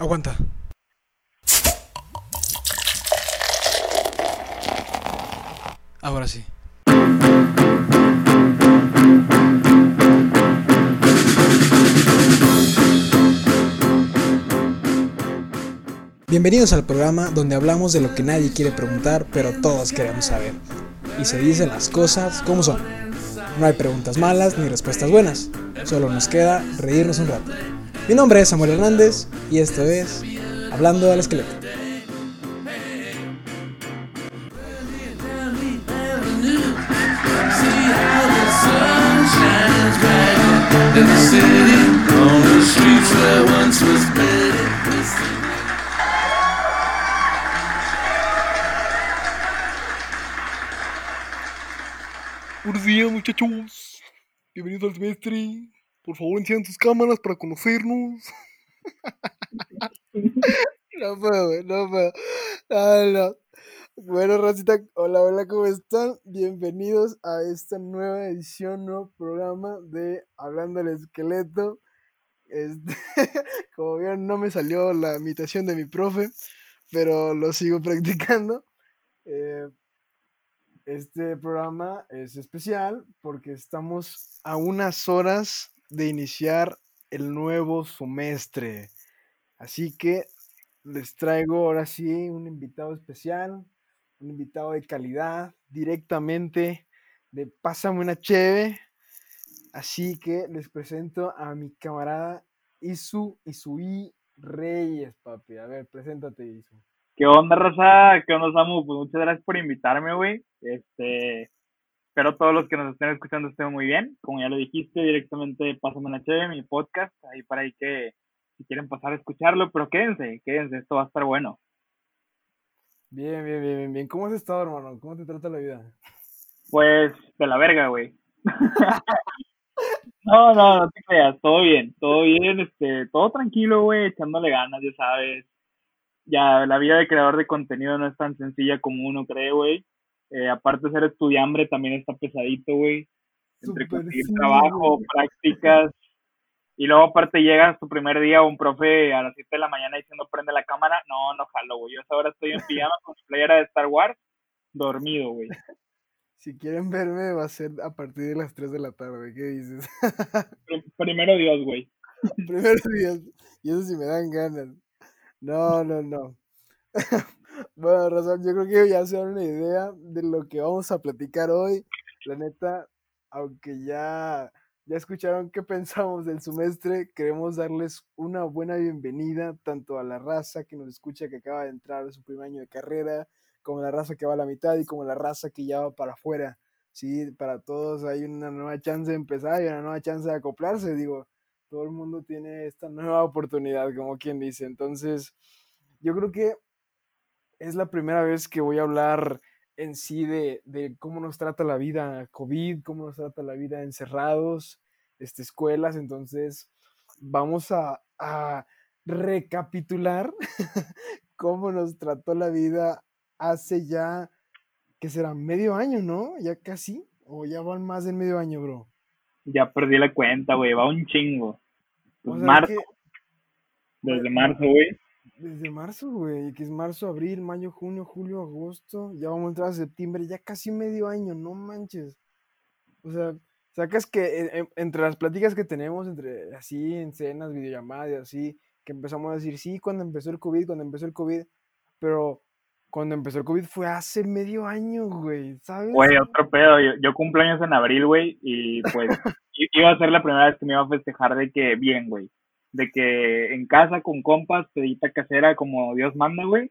Aguanta. Ahora sí. Bienvenidos al programa donde hablamos de lo que nadie quiere preguntar, pero todos queremos saber. Y se dicen las cosas como son. No hay preguntas malas ni respuestas buenas. Solo nos queda reírnos un rato. Mi nombre es Samuel Hernández y esto es Hablando al Esqueleto. Buenos días, muchachos. Bienvenidos al semestre. Por favor, enciendan sus cámaras para conocernos. no puedo, no puedo. No, no. Bueno, Rosita, hola, hola, ¿cómo están? Bienvenidos a esta nueva edición, nuevo programa de Hablando al Esqueleto. Este, como vieron, no me salió la imitación de mi profe, pero lo sigo practicando. Eh, este programa es especial porque estamos a unas horas de iniciar el nuevo semestre. Así que les traigo ahora sí un invitado especial, un invitado de calidad, directamente de Pásame una Cheve. Así que les presento a mi camarada Isu Isui Reyes, papi. A ver, preséntate, Isu. ¿Qué onda, Rosa? ¿Qué onda, Samu? Pues muchas gracias por invitarme, güey. Este, espero todos los que nos estén escuchando estén muy bien. Como ya lo dijiste, directamente Pásame una Cheve, mi podcast, ahí para ahí que si quieren pasar a escucharlo, pero quédense, quédense, esto va a estar bueno. Bien, bien, bien, bien, bien. ¿Cómo has estado, hermano? ¿Cómo te trata la vida? Pues, de la verga, güey. no, no, no te creas, todo bien, todo bien, este, todo tranquilo, güey, echándole ganas, ya sabes. Ya, la vida de creador de contenido no es tan sencilla como uno cree, güey. Eh, aparte de ser estudiambre, también está pesadito, güey. Entre conseguir sí, trabajo, güey. prácticas. Y luego aparte llegas tu primer día un profe a las 7 de la mañana diciendo prende la cámara. No, no jalo, güey. Yo ahora estoy en pijama con mi playera de Star Wars, dormido, güey. Si quieren verme, va a ser a partir de las 3 de la tarde. ¿Qué dices? Prim- Primero Dios, güey. Primeros días. Y eso sí me dan ganas. No, no, no. Bueno, Razón, yo creo que ya se dan una idea de lo que vamos a platicar hoy. La neta, aunque ya, ya escucharon qué pensamos del semestre, queremos darles una buena bienvenida tanto a la raza que nos escucha que acaba de entrar a su primer año de carrera, como la raza que va a la mitad y como la raza que ya va para afuera. Sí, para todos hay una nueva chance de empezar y una nueva chance de acoplarse. Digo, todo el mundo tiene esta nueva oportunidad, como quien dice. Entonces, yo creo que es la primera vez que voy a hablar en sí de, de cómo nos trata la vida COVID, cómo nos trata la vida encerrados, este, escuelas. Entonces, vamos a, a recapitular cómo nos trató la vida hace ya, que será medio año, ¿no? Ya casi, o ya van más de medio año, bro. Ya perdí la cuenta, güey. Va un chingo. Pues marzo, que desde marzo, güey. Desde marzo, güey, que es marzo, abril, mayo, junio, julio, agosto, ya vamos a entrar a septiembre, ya casi medio año, no manches. O sea, sacas que en- en- entre las pláticas que tenemos, entre así, en cenas, videollamadas y así, que empezamos a decir, sí, cuando empezó el COVID, cuando empezó el COVID, pero cuando empezó el COVID fue hace medio año, güey, ¿sabes? Güey, otro pedo. Yo, yo cumplo años en abril, güey. Y pues iba a ser la primera vez que me iba a festejar de que bien, güey. De que en casa con compas, pedita casera como Dios manda, güey.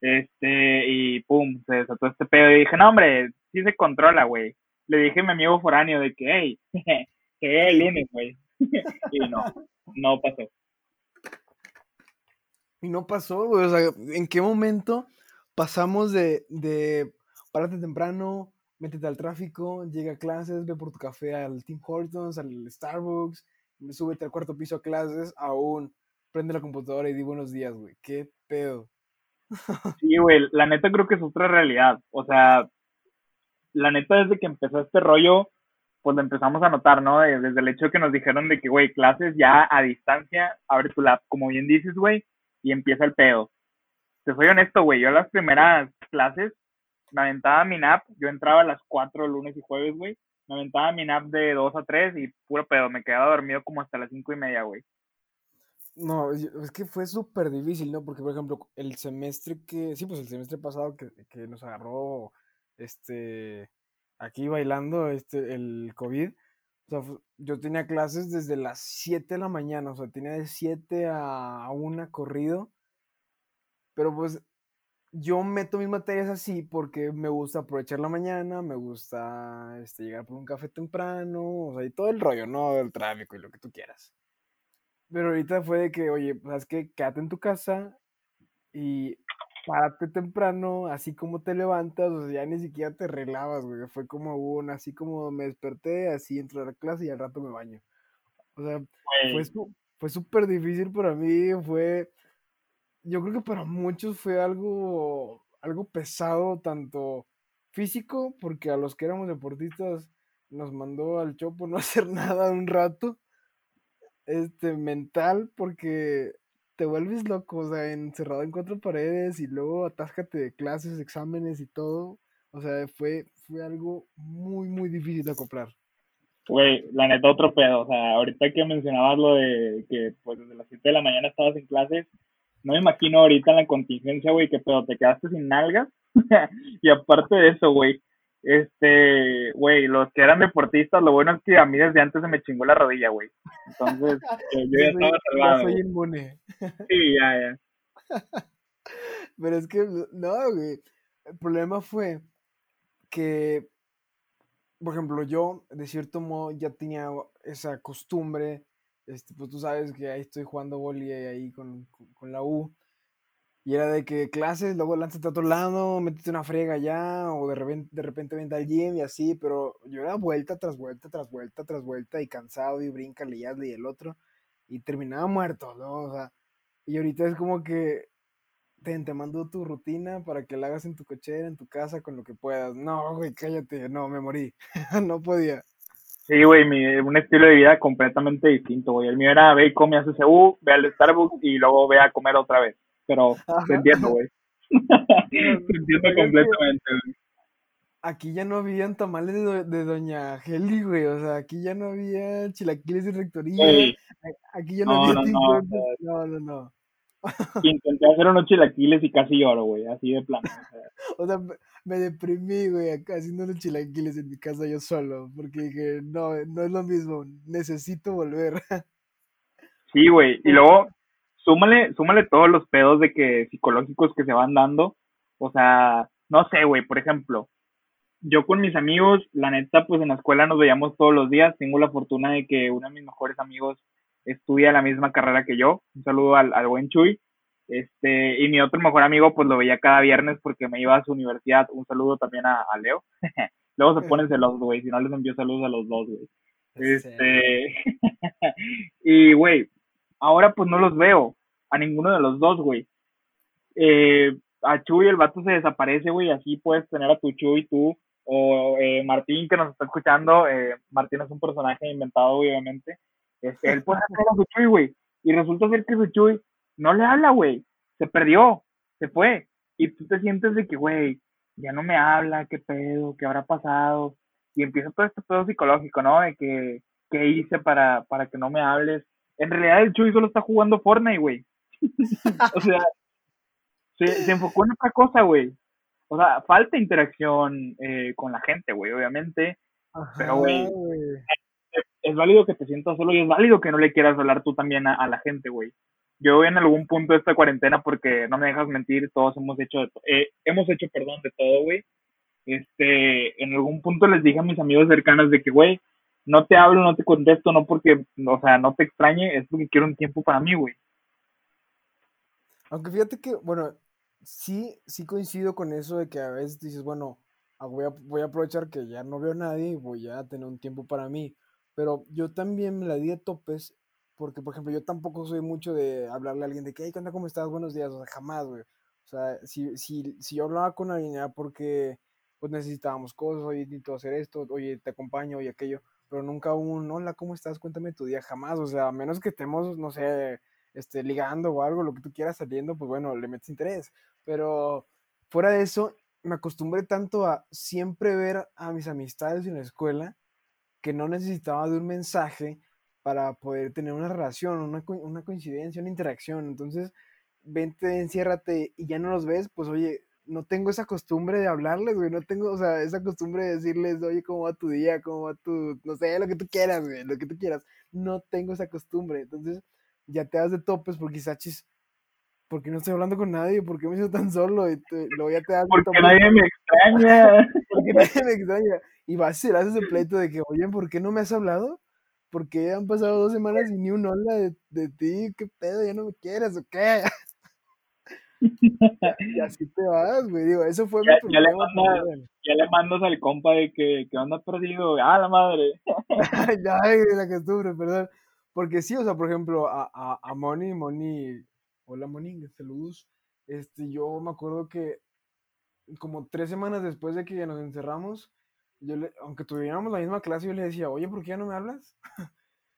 Este, y pum, se desató este pedo. Y dije, no, hombre, sí se controla, güey. Le dije a mi amigo foráneo de que, hey, que el güey. y no, no pasó. Y no pasó, güey. O sea, ¿en qué momento pasamos de, de párate temprano, métete al tráfico, llega a clases, ve por tu café al Tim Hortons, al Starbucks, súbete al cuarto piso a clases, aún prende la computadora y di buenos días, güey. ¿Qué pedo? Sí, güey, la neta creo que es otra realidad. O sea, la neta desde que empezó este rollo, pues lo empezamos a notar, ¿no? Desde el hecho que nos dijeron de que, güey, clases ya a distancia, abre tu lap, como bien dices, güey, y empieza el pedo. Te soy honesto, güey, yo las primeras clases me aventaba mi nap, yo entraba a las 4 lunes y jueves, güey, me aventaba mi nap de 2 a 3 y puro pedo, me quedaba dormido como hasta las 5 y media, güey. No, es que fue súper difícil, ¿no? Porque, por ejemplo, el semestre que, sí, pues el semestre pasado que, que nos agarró, este, aquí bailando, este, el COVID, o sea, yo tenía clases desde las 7 de la mañana, o sea, tenía de 7 a 1 corrido, pero pues yo meto mis materias así porque me gusta aprovechar la mañana, me gusta este, llegar por un café temprano, o sea, y todo el rollo, ¿no? El tráfico y lo que tú quieras. Pero ahorita fue de que, oye, pues que quédate en tu casa y párate temprano, así como te levantas, o sea, ya ni siquiera te relabas, güey. Fue como un, así como me desperté, así entro a la clase y al rato me baño. O sea, fue, fue súper difícil para mí, fue yo creo que para muchos fue algo, algo pesado, tanto físico, porque a los que éramos deportistas nos mandó al chopo no hacer nada un rato, este, mental, porque te vuelves loco, o sea, encerrado en cuatro paredes y luego atáscate de clases, exámenes y todo, o sea, fue, fue algo muy, muy difícil de acoplar. Güey, la neta otro pedo, o sea, ahorita que mencionabas lo de que pues desde las 7 de la mañana estabas en clases, no me imagino ahorita en la contingencia, güey, que pero te quedaste sin nalgas. y aparte de eso, güey, este, güey, los que eran deportistas, lo bueno es que a mí desde antes se me chingó la rodilla, güey. Entonces, yo ya estaba salvado. soy inmune. Sí, ya, ya. Pero es que, no, güey. El problema fue que, por ejemplo, yo, de cierto modo, ya tenía esa costumbre este, pues tú sabes que ahí estoy jugando boli ahí con, con, la U. Y era de que clases, luego lánzate a otro lado, métete una frega allá, o de repente, de repente vente al gym y así, pero yo era vuelta tras vuelta, tras vuelta, tras vuelta, y cansado, y brinca, y y el otro, y terminaba muerto, ¿no? O sea, y ahorita es como que te, te mando tu rutina para que la hagas en tu cochera, en tu casa, con lo que puedas. No, güey, cállate, no, me morí, no podía. Sí, güey, un estilo de vida completamente distinto, güey. El mío era ve y come a CCU, ve al Starbucks y luego ve a comer otra vez. Pero te entiendo, güey. te entiendo completamente, güey. Aquí ya no habían tamales de, Doña Geli, güey. O sea, aquí ya no había chilaquiles de rectoría. Aquí ya no, había no, no, no, no. Intenté hacer unos chilaquiles y casi lloro, güey, así de plano. O sea, me deprimí, güey, acá haciendo unos chilaquiles en mi casa yo solo, porque dije, no, no es lo mismo, necesito volver. Sí, güey, y luego súmale, súmale todos los pedos de que psicológicos que se van dando, o sea, no sé, güey, por ejemplo, yo con mis amigos, la neta, pues en la escuela nos veíamos todos los días, tengo la fortuna de que uno de mis mejores amigos estudia la misma carrera que yo, un saludo al, al buen Chuy, este, y mi otro mejor amigo, pues lo veía cada viernes porque me iba a su universidad. Un saludo también a, Leo. Luego se ponen celosos, güey. Si no les envío saludos a los dos, güey. Este. y, güey, ahora pues no los veo. A ninguno de los dos, güey. Eh, a Chuy el vato se desaparece, güey. Así puedes tener a tu Chuy, tú. O eh, Martín, que nos está escuchando. Eh, Martín es un personaje inventado, obviamente. Este, él puede hacer a su Chuy, güey. Y resulta ser que su Chuy no le habla, güey. Se perdió, se fue. Y tú te sientes de que, güey, ya no me habla, qué pedo, qué habrá pasado. Y empieza todo este pedo psicológico, ¿no? De que, ¿qué hice para, para que no me hables? En realidad el Chuy solo está jugando Fortnite, güey. o sea, se, enfocó en otra cosa, güey. O sea, falta interacción eh, con la gente, güey, obviamente. pero, güey, es, válido que te sientas solo y es válido que no le quieras hablar tú también a la gente, güey yo en algún punto de esta cuarentena, porque no me dejas mentir, todos hemos hecho, eh, hemos hecho, perdón, de todo, güey. Este, en algún punto les dije a mis amigos cercanos de que, güey, no te hablo, no te contesto, no porque, o sea, no te extrañe, es porque quiero un tiempo para mí, güey. Aunque fíjate que, bueno, sí, sí coincido con eso de que a veces dices, bueno, ah, voy a, voy a aprovechar que ya no veo a nadie y voy a tener un tiempo para mí. Pero yo también me la di de topes porque, por ejemplo, yo tampoco soy mucho de hablarle a alguien de que, hey, ¿qué? ¿Cómo estás? Buenos días. O sea, jamás, güey. O sea, si, si, si yo hablaba con alguien era porque pues necesitábamos cosas, oye, necesito hacer esto, oye, te acompaño, oye, aquello, pero nunca un, hola, ¿cómo estás? Cuéntame tu día, jamás, o sea, a menos que estemos, no sé, este, ligando o algo, lo que tú quieras saliendo, pues bueno, le metes interés. Pero fuera de eso, me acostumbré tanto a siempre ver a mis amistades en la escuela que no necesitaba de un mensaje para poder tener una relación, una, una coincidencia, una interacción. Entonces, vente, enciérrate y ya no los ves, pues oye, no tengo esa costumbre de hablarles, güey, no tengo, o sea, esa costumbre de decirles, oye, ¿cómo va tu día? ¿Cómo va tu, no sé, lo que tú quieras, güey, lo que tú quieras. No tengo esa costumbre, entonces ya te das de topes porque quizás, ¿por qué no estoy hablando con nadie? ¿Por qué me siento tan solo? Y luego ya te das de Porque nadie me extraña. porque nadie me extraña. Y vas a ser ese pleito de que, oye, ¿por qué no me has hablado? Porque han pasado dos semanas y ni un hola de, de ti, ¿qué pedo? ¿Ya no me quieres o qué? y así te vas, güey. Digo, eso fue ya, mi ya le, mandas, ya le mandas al compa de que, que anda perdido. ¡Ah, la madre! ya, la costumbre, perdón. Porque sí, o sea, por ejemplo, a, a, a Moni, Moni, hola Moni, saludos. Este, yo me acuerdo que como tres semanas después de que ya nos encerramos, yo le, aunque tuviéramos la misma clase, yo le decía, oye, ¿por qué ya no me hablas?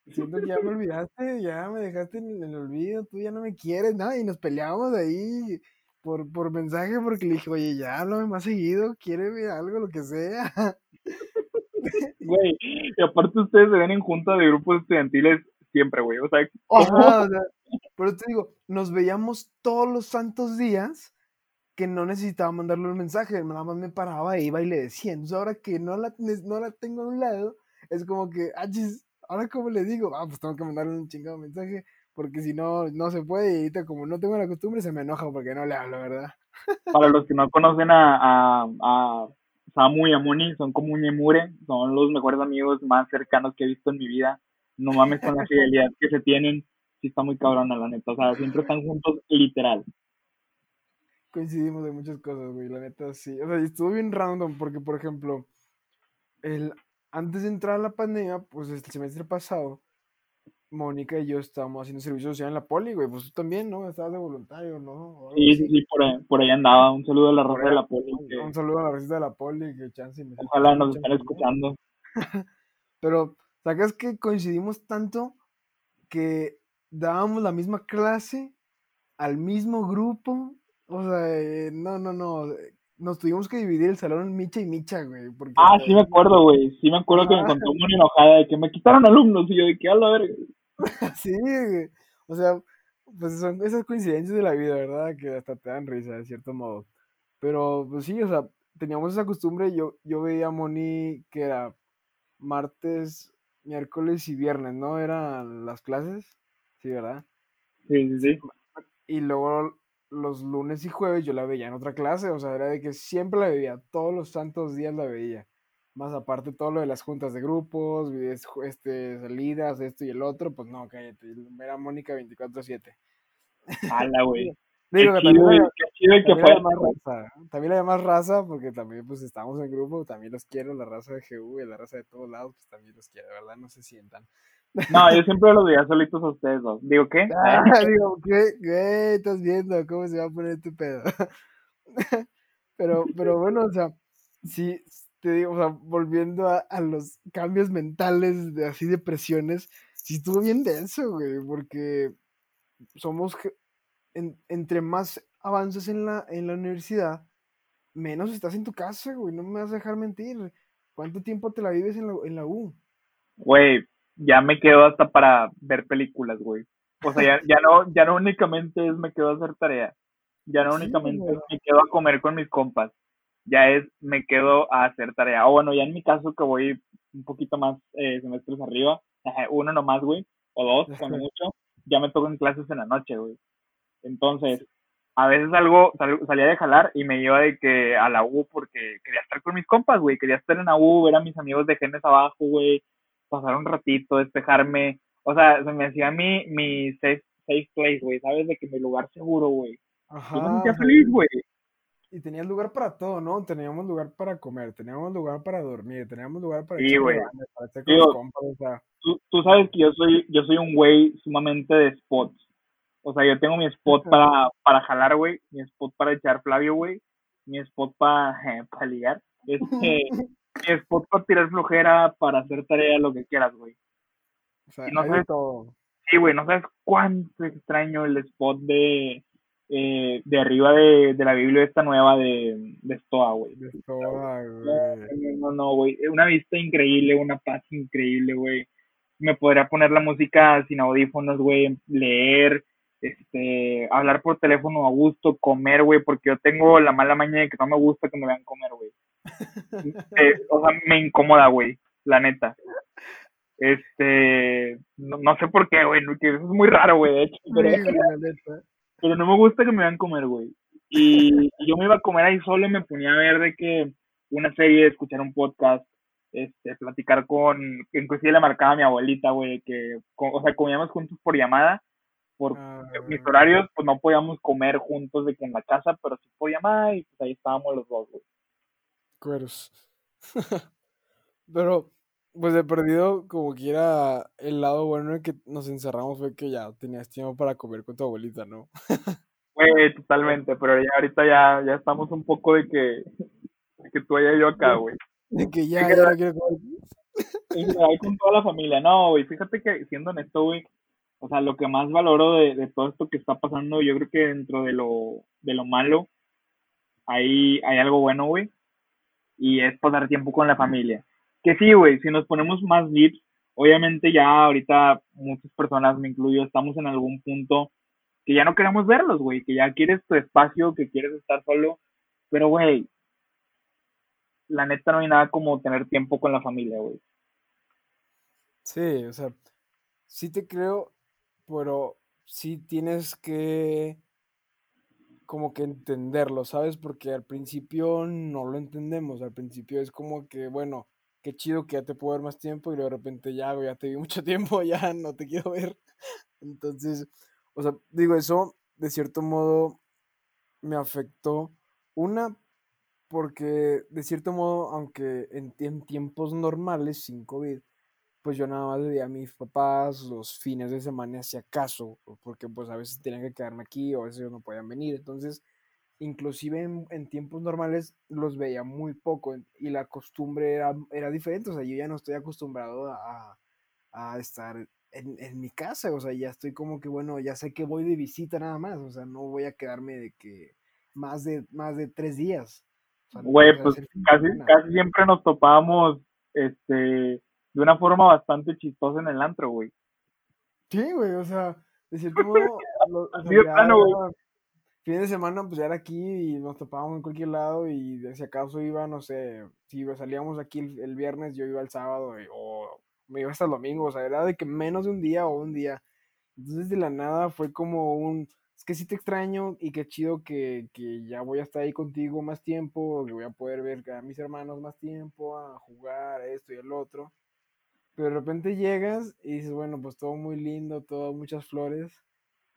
Siento que ya me olvidaste, ya me dejaste en el olvido, tú ya no me quieres, nada, y nos peleamos ahí por, por mensaje porque le dije, oye, ya háblame más seguido, quiere algo, lo que sea. Güey, y aparte ustedes se ven en junta de grupos estudiantiles siempre, güey, o sea, Ajá, o sea, pero te digo, nos veíamos todos los santos días que no necesitaba mandarle un mensaje, nada más me paraba, iba y le decía, entonces ahora que no la, no la tengo a un lado, es como que, ah, ahora cómo le digo, ah, pues tengo que mandarle un chingado mensaje, porque si no, no se puede, y ahorita como no tengo la costumbre, se me enoja porque no le hablo, ¿verdad? Para los que no conocen a, a, a Samu y a Muni, son como un Yemure, son los mejores amigos más cercanos que he visto en mi vida. No mames con la fidelidad que se tienen, sí está muy cabrona, la neta. O sea, siempre están juntos, literal. Coincidimos en muchas cosas, güey, la neta sí. O sea, estuvo bien random porque, por ejemplo, el antes de entrar a la pandemia, pues el semestre pasado, Mónica y yo estábamos haciendo servicio social en la poli, güey. Pues tú también, ¿no? Estabas de voluntario, ¿no? Sí, sí, sí, por ahí, por ahí andaba. Un saludo a la raza de la poli. Un saludo a la raza de la poli, que chance. Me Ojalá nos estén escuchando. Pero, ¿sabes que coincidimos tanto que dábamos la misma clase al mismo grupo? O sea, eh, no, no, no nos tuvimos que dividir el salón en Micha y Micha, güey. Porque ah, sí me acuerdo, güey. Sí me acuerdo que me contó muy enojada de que me quitaron alumnos y yo de que a la verga. sí, güey. O sea, pues son esas coincidencias de la vida, ¿verdad? Que hasta te dan risa, de cierto modo. Pero, pues sí, o sea, teníamos esa costumbre. Yo, yo veía a Moni que era martes, miércoles y viernes, ¿no? Eran las clases. Sí, ¿verdad? Sí, sí, sí. Y luego los lunes y jueves yo la veía en otra clase, o sea, era de que siempre la veía, todos los santos días la veía. Más aparte todo lo de las juntas de grupos, este, salidas, esto y el otro, pues no, cállate, era Mónica 24/7. Hala, güey. Digo que también, también, la más raza, porque también pues estamos en grupo, también los quiero, la raza de GU y la raza de todos lados, pues también los quiero, ¿verdad? No se sientan. No, yo siempre los veía solitos a ustedes dos. Digo, ¿qué? Ah, digo, ¿qué? ¿Qué? ¿Estás viendo cómo se va a poner este pedo? pero, pero bueno, o sea, sí, te digo, o sea, volviendo a, a los cambios mentales, de así de presiones, sí estuvo bien denso, güey, porque somos, en, entre más avances en la, en la universidad, menos estás en tu casa, güey, no me vas a dejar mentir. ¿Cuánto tiempo te la vives en la, en la U? Güey, ya me quedo hasta para ver películas, güey. O sea, ya, ya no, ya no únicamente es me quedo a hacer tarea. Ya no únicamente es me quedo a comer con mis compas. Ya es me quedo a hacer tarea. O bueno, ya en mi caso que voy un poquito más eh, semestres arriba, uno nomás, güey, o dos, cuando mucho, ya me tocan clases en la noche, güey. Entonces, a veces algo salía de jalar y me iba de que a la U porque quería estar con mis compas, güey. Quería estar en la U, ver a mis amigos de genes abajo, güey pasar un ratito, despejarme. O sea, se me hacía mi, mi safe, safe place, güey, ¿sabes? De que mi lugar seguro, güey. Ajá. Yo me sentía feliz, güey. Y tenías lugar para todo, ¿no? Teníamos lugar para comer, teníamos lugar para dormir, teníamos lugar para... Sí, güey. tú, tú, sabes que yo soy, yo soy un güey sumamente de spots. O sea, yo tengo mi spot para, para jalar, güey, mi spot para echar Flavio, güey, mi spot para, eh, para ligar. Este, spot para tirar flojera, para hacer tarea, lo que quieras, güey. O sea, no todo. Sí, güey, no sabes cuánto extraño el spot de, eh, de arriba de, de la Biblia esta nueva de, de Stoa, güey. De Stoa, No, güey. no, no, güey. Una vista increíble, una paz increíble, güey. Me podría poner la música sin audífonos, güey, leer, este, hablar por teléfono a gusto, comer, güey, porque yo tengo la mala maña de que no me gusta que me vean comer, güey. Eh, o sea, me incomoda, güey, la neta. Este, no, no sé por qué, güey, que eso es muy raro, güey, de hecho, pero, Sí, güey, la neta. pero no me gusta que me vean comer, güey. Y, y yo me iba a comer ahí solo y me ponía a ver de que una serie, escuchar un podcast, este, platicar con, inclusive le marcaba a mi abuelita, güey, que, o sea, comíamos juntos por llamada, por Ah, mis horarios, pues no podíamos comer juntos de que en la casa, pero sí por llamada y pues ahí estábamos los dos, güey. Cueros. Pero, pues de perdido, como quiera, el lado bueno de que nos encerramos fue que ya tenías tiempo para comer con tu abuelita, ¿no? Güey, totalmente, pero ya ahorita ya, ya estamos un poco de que, de que tú allá y yo acá, güey. De que ya, ya no quiero comer. En general con toda la familia, no, güey, fíjate que siendo honesto, güey, o sea, lo que más valoro de, de todo esto que está pasando, yo creo que dentro de lo, de lo malo, hay, hay algo bueno, güey, y es pasar tiempo con la familia. Que sí, güey, si nos ponemos más deep, obviamente ya ahorita muchas personas, me incluyo, estamos en algún punto que ya no queremos verlos, güey, que ya quieres tu espacio, que quieres estar solo, pero, güey, la neta no hay nada como tener tiempo con la familia, güey. Sí, o sea, sí te creo, pero sí tienes que como que entenderlo, ¿sabes? Porque al principio no lo entendemos, al principio es como que, bueno, qué chido que ya te puedo ver más tiempo y de repente ya, ya te vi mucho tiempo, ya no te quiero ver. Entonces, o sea, digo, eso de cierto modo me afectó. Una, porque de cierto modo, aunque en tiempos normales, sin COVID, pues yo nada más veía a mis papás los fines de semana si acaso, porque pues a veces tenían que quedarme aquí o a veces no podían venir, entonces inclusive en, en tiempos normales los veía muy poco y la costumbre era, era diferente, o sea, yo ya no estoy acostumbrado a, a estar en, en mi casa, o sea, ya estoy como que, bueno, ya sé que voy de visita nada más, o sea, no voy a quedarme de que más de, más de tres días. O sea, no Güey, pues casi, semana. casi siempre nos topábamos, este, de una forma bastante chistosa en el antro, güey. Sí, güey, o sea, de cierto modo, lo- Así de plano, güey. fin de semana, pues ya era aquí y nos topábamos en cualquier lado y si acaso iba, no sé, si salíamos aquí el, el viernes, yo iba el sábado y- o me iba hasta el domingo, o sea, era de que menos de un día o un día. Entonces de la nada fue como un, es que sí te extraño y qué chido que, que ya voy a estar ahí contigo más tiempo, que voy a poder ver a mis hermanos más tiempo, a jugar, esto y el otro. Pero de repente llegas y dices, bueno, pues todo muy lindo, todo muchas flores,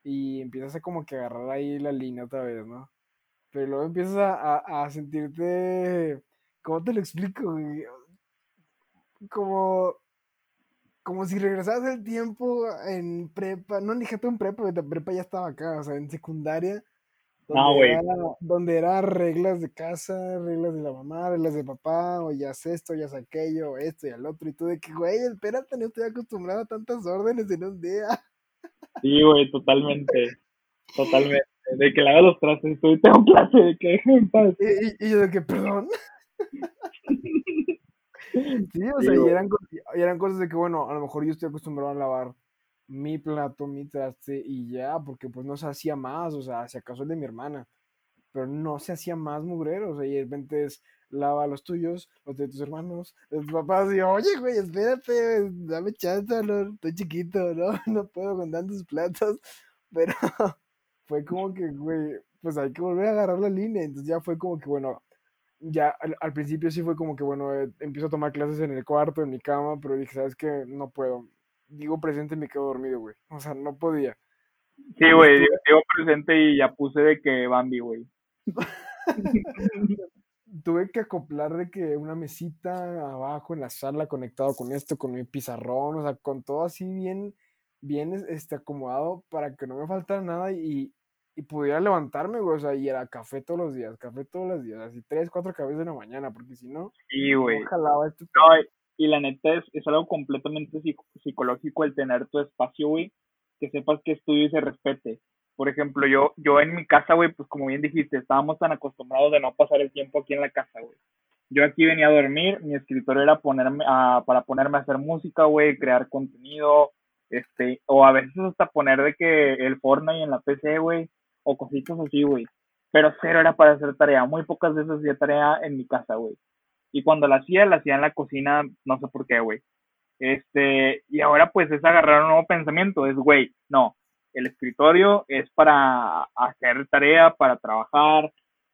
y empiezas a como que agarrar ahí la línea otra vez, ¿no? Pero luego empiezas a, a- sentirte, ¿cómo te lo explico? Como, como si regresaras el tiempo en prepa, no, tanto en prepa, porque prepa ya estaba acá, o sea, en secundaria, No, donde güey. era, donde era reglas de casa, reglas de la mamá, reglas de papá, o ya es esto, ya es aquello, esto y el otro, y tú de que, güey, espérate, no estoy acostumbrado a tantas órdenes en un día. Sí, güey, totalmente. Totalmente. De que haga los trastes, estoy, tengo clase, de que en paz. Y, y- yo de que, perdón. Sí, o Sí, sea, y eran, y eran cosas de que, bueno, a lo mejor yo estoy acostumbrado a lavar mi plato, mi traste y ya, porque pues no se hacía más, o sea, si acaso el de mi hermana, pero no se hacía más mugrero, o sea, y de repente es lava los tuyos, los de tus hermanos, los papás, y oye, güey, espérate, dame chance, no, estoy chiquito, ¿no? No puedo con tantos platos, pero fue como que, güey, pues hay que volver a agarrar la línea, entonces ya fue como que, bueno, ya al, al principio sí fue como que, bueno, eh, empiezo a tomar clases en el cuarto, en mi cama, pero dije, ¿sabes qué? No puedo. Digo presente y me quedo dormido, güey. O sea, no podía. Sí, güey, digo, digo presente y ya puse de que Bambi, güey. Tuve que acoplar de que una mesita abajo en la sala conectado con esto, con mi pizarrón, o sea, con todo así bien, bien es- este, acomodado para que no me faltara nada y, y pudiera levantarme, güey. O sea, y era café todos los días, café todos los días, así tres, cuatro cafés en la mañana, porque si no, Sí, güey. no jalaba este No, y la neta es, es algo completamente psico- psicológico el tener tu espacio, güey. que sepas que estudio y se respete. Por ejemplo, yo, yo en mi casa, güey, pues como bien dijiste, estábamos tan acostumbrados de no pasar el tiempo aquí en la casa, güey. Yo aquí venía a dormir, mi escritorio era ponerme a, para ponerme a hacer música, güey, crear contenido, este, o a veces hasta poner de que el Fortnite en la PC, güey, o cositas así, güey. Pero cero era para hacer tarea, muy pocas veces hacía tarea en mi casa, güey. Y cuando la hacía, la hacía en la cocina, no sé por qué, güey. Este, y ahora pues es agarrar un nuevo pensamiento, es, güey, no, el escritorio es para hacer tarea, para trabajar,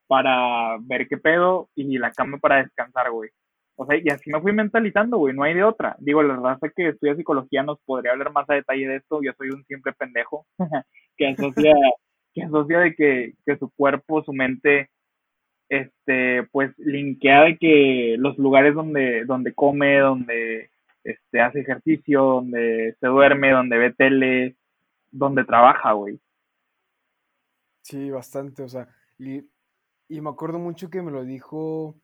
para ver qué pedo, y la cama para descansar, güey. O sea, y así me fui mentalizando, güey, no hay de otra. Digo, la raza que estudia psicología nos podría hablar más a detalle de esto, yo soy un simple pendejo que asocia, que asocia de que, que su cuerpo, su mente, este, pues linkea de que los lugares donde, donde come, donde este, hace ejercicio, donde se duerme, donde ve tele, donde trabaja, güey. Sí, bastante, o sea, y, y me acuerdo mucho que me lo dijo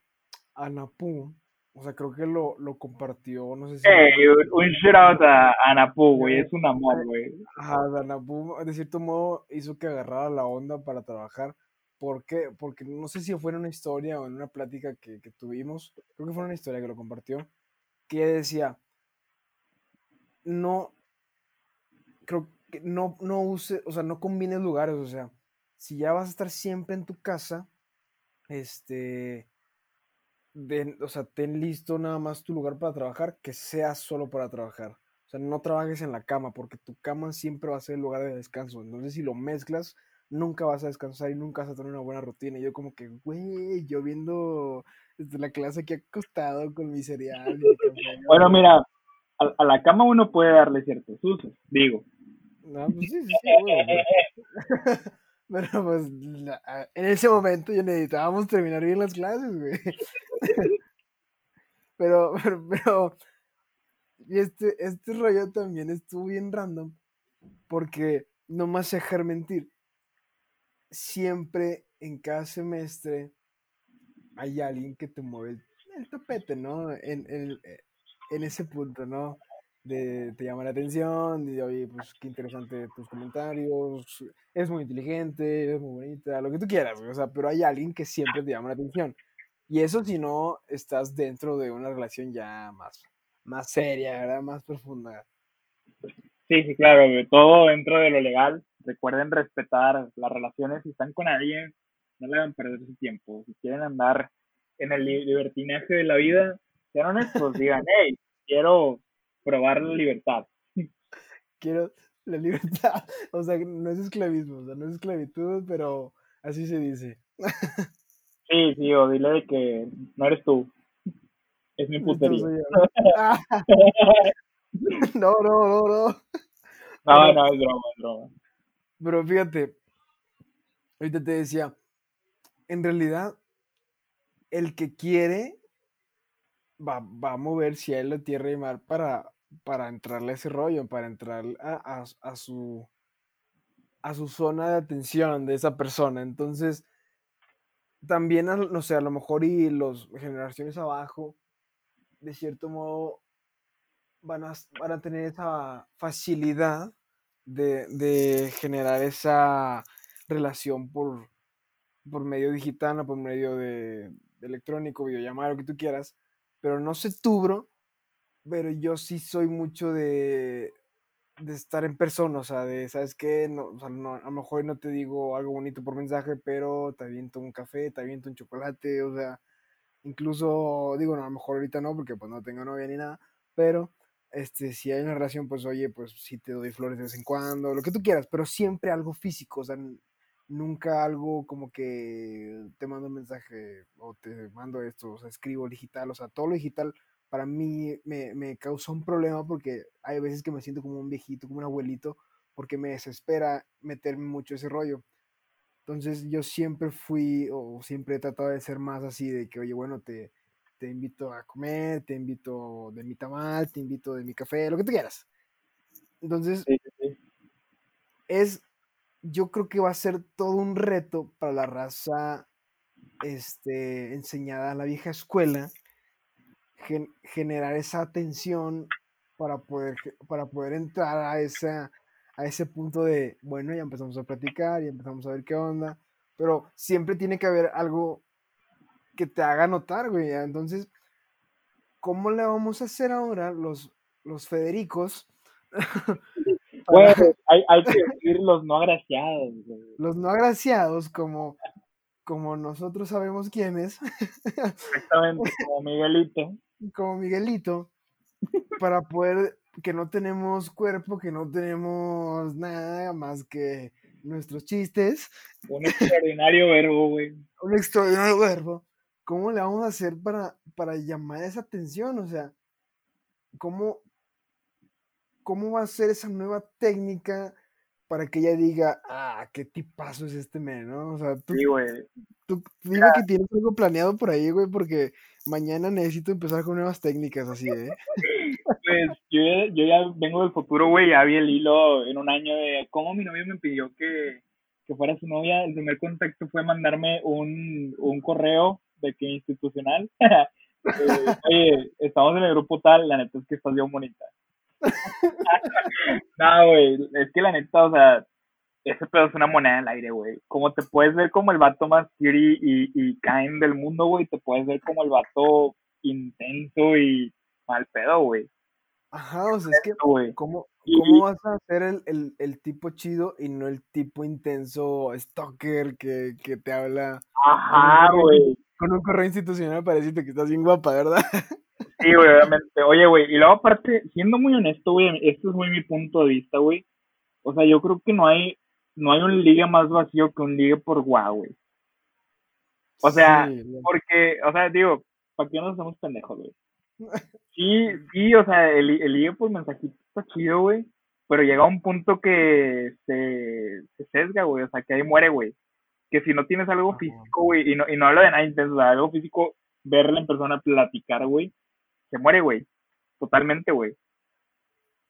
Anapu, o sea, creo que lo, lo compartió, no sé si... Hey, un shout out a Anapu, güey, es un amor, güey. Ajá, Anapu, de cierto modo, hizo que agarrara la onda para trabajar. ¿Por qué? Porque no sé si fue en una historia o en una plática que, que tuvimos, creo que fue una historia que lo compartió, que decía, no, creo que no, no use, o sea, no combines lugares, o sea, si ya vas a estar siempre en tu casa, este, o sea, ten listo nada más tu lugar para trabajar, que sea solo para trabajar. O sea, no trabajes en la cama, porque tu cama siempre va a ser el lugar de descanso. Entonces, si lo mezclas, nunca vas a descansar y nunca vas a tener una buena rutina. Y yo como que, güey, yo viendo desde la clase aquí acostado con mi cereal. bueno, mira, a, la cama uno puede darle ciertos usos, digo. No, pues sí, sí, sí, Pero pues en ese momento ya necesitábamos terminar bien las clases, güey. pero, pero, pero, y este, este rollo también estuvo bien random, porque no más dejar mentir. Siempre en cada semestre hay alguien que te mueve el, tapete, ¿no? En, en, en ese punto, ¿no? De, te llama la atención, de, oye, pues qué interesante tus comentarios, es muy inteligente, es muy bonita, lo que tú quieras, o sea, pero hay alguien que siempre te llama la atención. Y eso si no estás dentro de una relación ya más, más seria, ¿verdad? Más profunda. Sí, sí, claro, todo dentro de lo legal. Recuerden respetar las relaciones. Si están con alguien, no le hagan perder su tiempo. Si quieren andar en el libertinaje de la vida, sean honestos, digan, hey, quiero probar la libertad. Quiero la libertad, o sea, no es esclavismo, o sea, no es esclavitud, pero así se dice. Sí, sí, o dile de que no eres tú, es mi putería. no, no, no, no. No, no, es broma, es broma. Pero fíjate, ahorita te decía, en realidad, el que quiere va, va a mover cielo, tierra y mar para, para entrarle a ese rollo, para entrar a, a, su a su zona de atención de esa persona. Entonces, también, no sé, a lo mejor y las generaciones abajo, de cierto modo, van a, van a tener esa facilidad de, de, generar esa relación por, por medio digital o por medio de, electrónico, videollamada, lo que tú quieras, pero no sé tú, bro, pero yo sí soy mucho de, de estar en persona, o sea, de, ¿sabes qué? No, o sea, no, a lo mejor no te digo algo bonito por mensaje, pero te aviento un café, te aviento un chocolate, o sea, incluso, digo, no, a lo mejor ahorita no, porque pues no tengo novia ni nada, pero, este, si hay una relación, pues oye, pues sí te doy flores de vez en cuando, lo que tú quieras, pero siempre algo físico, o sea, nunca algo como que te mando un mensaje o te mando esto, o sea, escribo digital, o sea, todo lo digital para mí me, me causa un problema porque hay veces que me siento como un viejito, como un abuelito, porque me desespera meterme mucho ese rollo. Entonces yo siempre fui o siempre he tratado de ser más así, de que, oye, bueno, te, te invito a comer, te invito de mi tamal, te invito de mi café, lo que tú quieras. Entonces, es yo creo que va a ser todo un reto para la raza este, enseñada a la vieja escuela generar esa atención para poder, para poder entrar a esa, a ese punto de, bueno, ya empezamos a platicar, y empezamos a ver qué onda, pero siempre tiene que haber algo que te haga notar, güey. Entonces, ¿cómo le vamos a hacer ahora los, los Federicos? Bueno, hay, hay, que decir los no agraciados. Güey. Los no agraciados, como, como nosotros sabemos quiénes. Exactamente, como Miguelito. Como Miguelito, para poder, que no tenemos cuerpo, que no tenemos nada más que nuestros chistes. Un extraordinario verbo, güey. Un extraordinario verbo. ¿Cómo le vamos a hacer para, para llamar esa atención? O sea, ¿cómo, ¿cómo va a ser esa nueva técnica para que ella diga, ah, qué tipazo es este men, ¿no? O sea, tú, sí, güey. tú dime que tienes algo planeado por ahí, güey, porque mañana necesito empezar con nuevas técnicas así, ¿eh? Pues yo, yo ya vengo del futuro, güey, ya vi el hilo en un año de cómo mi novio me pidió que, que fuera su novia. El primer contacto fue mandarme un, un correo de que institucional. eh, oye, estamos en el grupo tal, la neta es que estás bien bonita. no, güey, es que la neta, o sea, ese pedo es una moneda en el aire, güey. Como te puedes ver como el vato más cutie y, y kind del mundo, güey, te puedes ver como el vato intenso y mal pedo, güey. Ajá, o sea, es que, ¿cómo, cómo vas a ser el, el, el, tipo chido y no el tipo intenso stalker que, que te habla? Ajá, güey. Con un correo institucional para decirte que estás bien guapa, ¿verdad? Sí, güey, obviamente. Oye, güey, y luego aparte, siendo muy honesto, güey, este es muy mi punto de vista, güey. O sea, yo creo que no hay, no hay un ligue más vacío que un ligue por guau, güey. O sea, sí, porque, o sea, digo, ¿para qué nos hacemos pendejos, güey? Sí, sí, o sea, el, el ligue por mensajito está chido, güey. Pero llega un punto que se, se sesga, güey. O sea, que ahí muere, güey. Que si no tienes algo físico, güey, y no, y no hablo de nada intenso, algo físico, verla en persona, platicar, güey, se muere, güey. Totalmente, güey.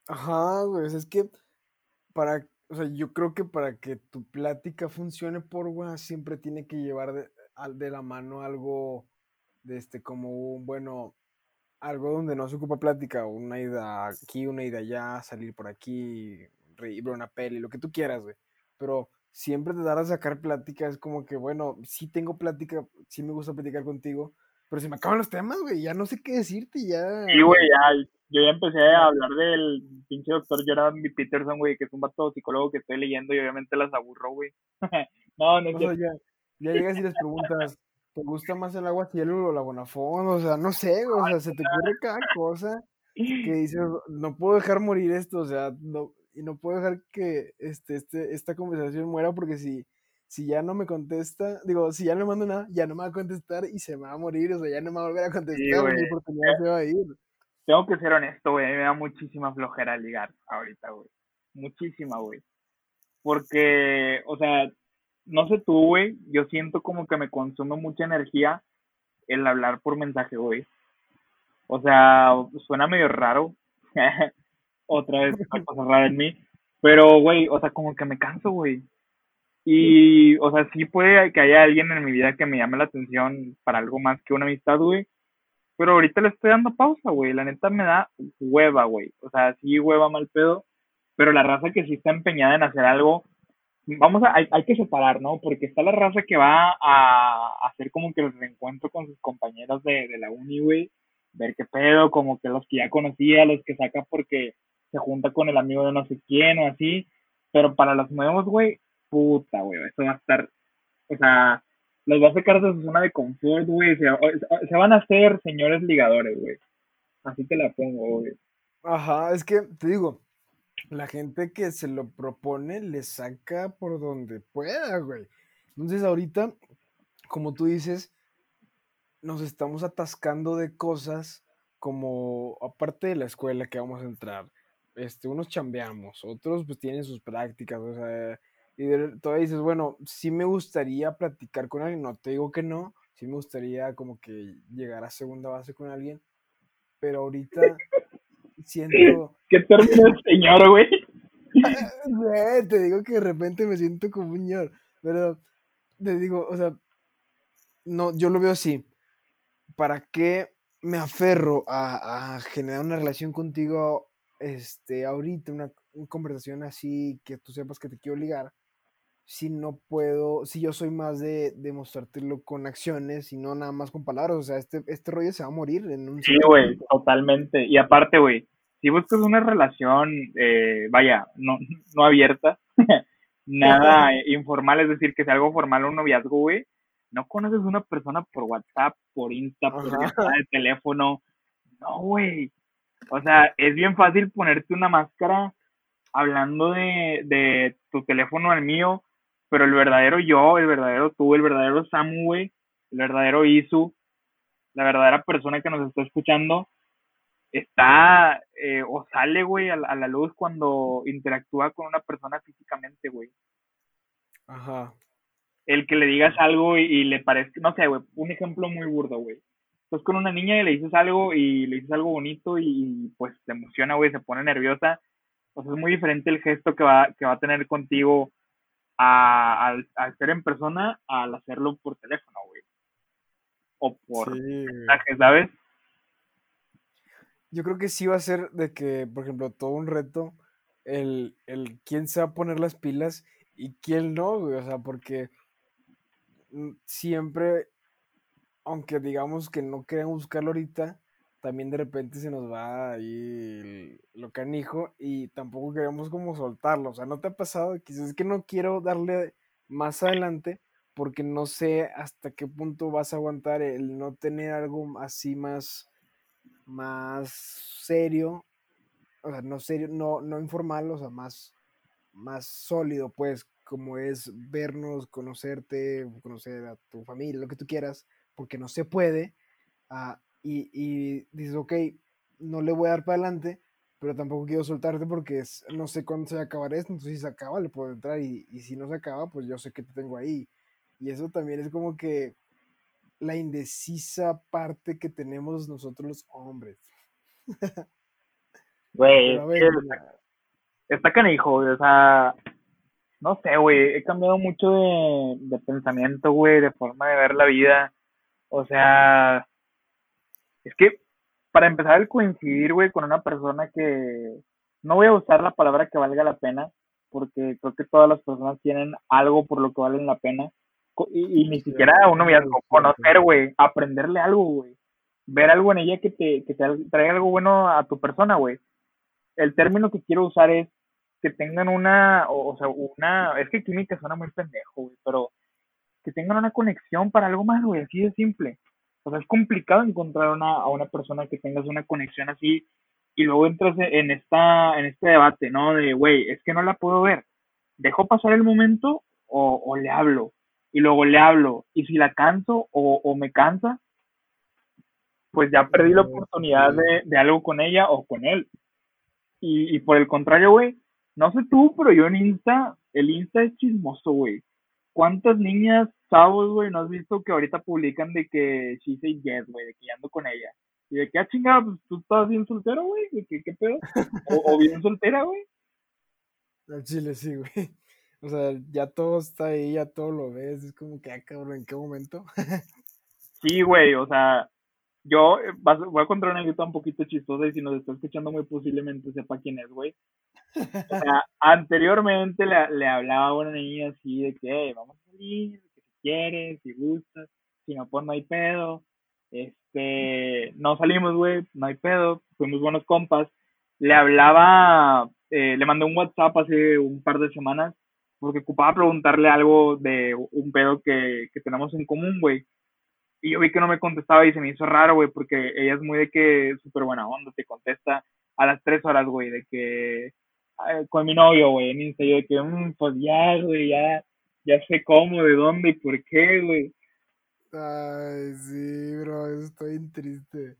Ajá, güey. Es que para, o sea, yo creo que para que tu plática funcione por güey, siempre tiene que llevar de, de la mano algo de este, como un, bueno, algo donde no se ocupa plática, una ida aquí, una ida allá, salir por aquí, reír una peli, lo que tú quieras, güey. Pero siempre te dar a sacar plática, es como que, bueno, sí tengo plática, sí me gusta platicar contigo, pero se me acaban los temas, güey, ya no sé qué decirte, ya. Sí, güey, ya, yo ya empecé a hablar del pinche doctor Jordan B. Peterson, güey, que es un vato psicólogo que estoy leyendo y obviamente las aburro, güey. no, no o sea, ya, ya llegas y les preguntas, ¿te gusta más el agua cielo o la Bonafón? O sea, no sé, o sea, se te ocurre cada cosa que dices, no puedo dejar morir esto, o sea, no, y no puedo dejar que este, este, esta conversación muera porque si, si ya no me contesta, digo, si ya no le mando nada, ya no me va a contestar y se me va a morir, o sea, ya no me va a volver a contestar, sí, mi oportunidad se va a ir. Tengo que ser honesto, güey, me da muchísima flojera ligar ahorita, güey. Muchísima, güey. Porque, o sea, no sé tú, güey, yo siento como que me consume mucha energía el hablar por mensaje, güey. O sea, suena medio raro. Otra vez una cosa rara en mí. Pero, güey, o sea, como que me canso, güey. Y, o sea, sí puede que haya alguien en mi vida que me llame la atención para algo más que una amistad, güey. Pero ahorita le estoy dando pausa, güey. La neta me da hueva, güey. O sea, sí hueva mal pedo. Pero la raza que sí está empeñada en hacer algo, vamos a, hay, hay, que separar, ¿no? Porque está la raza que va a, hacer como que el reencuentro con sus compañeros de, de la uni, güey, ver qué pedo, como que los que ya conocía, los que saca porque se junta con el amigo de no sé quién o así, pero para los nuevos, güey, puta, güey, eso va a estar, o sea, los va a sacar de su zona de confort, güey, se, se van a hacer señores ligadores, güey, así te la pongo, güey. Ajá, es que, te digo, la gente que se lo propone le saca por donde pueda, güey. Entonces ahorita, como tú dices, nos estamos atascando de cosas como, aparte de la escuela que vamos a entrar, este, unos chambeamos, otros pues tienen sus prácticas, o sea, y de, todavía dices, bueno, sí me gustaría platicar con alguien, no te digo que no, sí me gustaría como que llegar a segunda base con alguien, pero ahorita siento... ¿Qué término el señor, güey? te digo que de repente me siento como un señor, pero te digo, o sea, no, yo lo veo así. ¿Para qué me aferro a, a generar una relación contigo este, ahorita, una, conversación así que tú sepas que te quiero ligar si no puedo, si yo soy más de demostrártelo con acciones y no nada más con palabras. O sea, este, este rollo se va a morir en un... Sí, güey, totalmente. Y aparte, güey, si buscas una relación, eh, vaya, no, no abierta, nada informal, es decir, que sea algo formal un noviazgo, güey, no conoces a una persona por WhatsApp, por Insta, por de teléfono. No, güey. O sea, es bien fácil ponerte una máscara hablando de, de tu teléfono al mío pero el verdadero yo, el verdadero tú, el verdadero Samu, güey, el verdadero Isu, la verdadera persona que nos está escuchando, está eh, o sale, güey, a, la luz cuando interactúa con una persona físicamente, güey. Ajá. El que le digas algo y, le parezca, no sé, güey, un ejemplo muy burdo, güey. Estás con una niña y le dices algo y le dices algo bonito y, pues te emociona, güey, se pone nerviosa. O sea, es muy diferente el gesto que va, que va a tener contigo a, al, hacer en persona al hacerlo por teléfono, güey. O por mensajes, ¿sabes? Yo creo que sí va a ser de que, por ejemplo, todo un reto el, el quién se va a poner las pilas y quién no, güey. O sea, porque mm, siempre, aunque digamos que no queremos buscarlo ahorita, también de repente se nos va ahí lo canijo y tampoco queremos como soltarlo. O sea, ¿no te ha pasado? Quizás es que no quiero darle más adelante porque no sé hasta qué punto vas a aguantar el no tener algo así más, más serio. O sea, no serio, no, no informal, o sea, más, más sólido, pues, como es vernos, conocerte, conocer a tu familia, lo que tú quieras, porque no se puede. Uh, y, dices, ok, no le voy a dar para adelante, pero tampoco quiero soltarte porque no sé cuándo se va a acabar esto, entonces si se acaba le puedo entrar y, si no se acaba, pues yo sé que te tengo ahí. Y eso también es como que la indecisa parte que tenemos nosotros los hombres. Güey, está, canijo, o sea, no sé, güey, he cambiado mucho de, de pensamiento, güey, de forma de ver la vida. O sea, es que, para empezar, el coincidir, güey, con una persona que. No voy a usar la palabra que valga la pena, porque creo que todas las personas tienen algo por lo que valen la pena. Y, ni siquiera uno a conocer, güey, aprenderle algo, güey. Ver algo en ella que te, que te traiga algo bueno a tu persona, güey. El término que quiero usar es que tengan una, o, sea, una, es que química suena muy pendejo, güey, pero que tengan una conexión para algo más, güey, así de simple. O sea, es complicado encontrar una, a una persona que tengas una conexión así y luego entras en, esta, en este debate, ¿no? De, güey, es que no la puedo ver. ¿Dejo pasar el momento o, le hablo? Y luego le hablo. Y si la canso o, me cansa, pues ya perdí la oportunidad de, algo con ella o con él. Y, y por el contrario, güey, no sé tú, pero yo en Insta, el Insta es chismoso, güey. ¿Cuántas niñas chavos, güey, no has visto que ahorita publican de que she say yes, güey, de que ando con ella. Y de que, ah, chingada, pues tú estás bien soltero, güey, de que, ¿qué pedo? O, bien soltera, güey. Al chile, sí, güey. O sea, ya todo está ahí, ya todo lo ves, es como que, ah, cabrón, ¿en qué momento? sí, güey, o sea, yo eh, voy a contar una anécdota un poquito chistosa y si nos está escuchando muy posiblemente sepa quién es, güey. O sea, anteriormente le, le hablaba a una niña así de que, vamos a salir, quieres, si gustas, si no, pues no hay pedo. Este, no salimos, güey, no hay pedo, fuimos buenos compas. Le hablaba, eh, le mandé un WhatsApp hace un par de semanas porque ocupaba preguntarle algo de un pedo que, que tenemos en común, güey. Y yo vi que no me contestaba y se me hizo raro, güey, porque ella es muy de que súper buena onda, te contesta a las tres horas, güey, de que con mi novio, güey, en Insta, yo de que, mmm, pues ya, güey, ya, ya sé cómo, de dónde y por qué, güey. Ay, sí, bro, estoy triste.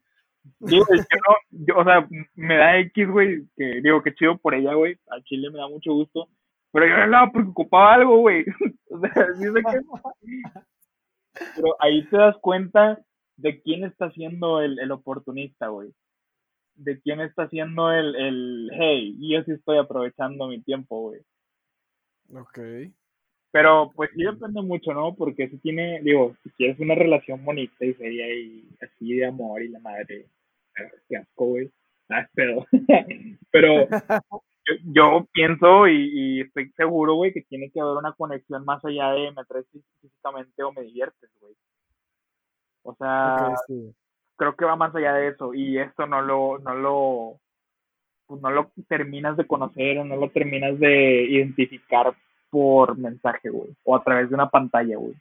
Digo, yo no, yo, o sea, me da X, güey, que digo que chido por ella, güey, a Chile me da mucho gusto, pero yo no porque ocupaba algo, güey. o sea, sí sé que... Pero ahí te das cuenta de quién está siendo el, el oportunista, güey. De quién está siendo el, el, hey, yo sí estoy aprovechando mi tiempo, güey. Ok. Pero pues sí depende mucho, ¿no? Porque si tiene, digo, si quieres una relación bonita y seria y así de amor y la madre, qué asco, güey. Ah, pero, pero yo, pienso y, estoy seguro, güey, que tiene que haber una conexión más allá de me traes físicamente o me diviertes, güey. O sea, creo que va más allá de eso y esto no lo, no lo, pues no lo terminas de conocer o no lo terminas de identificar por mensaje, güey, o a través de una pantalla, güey.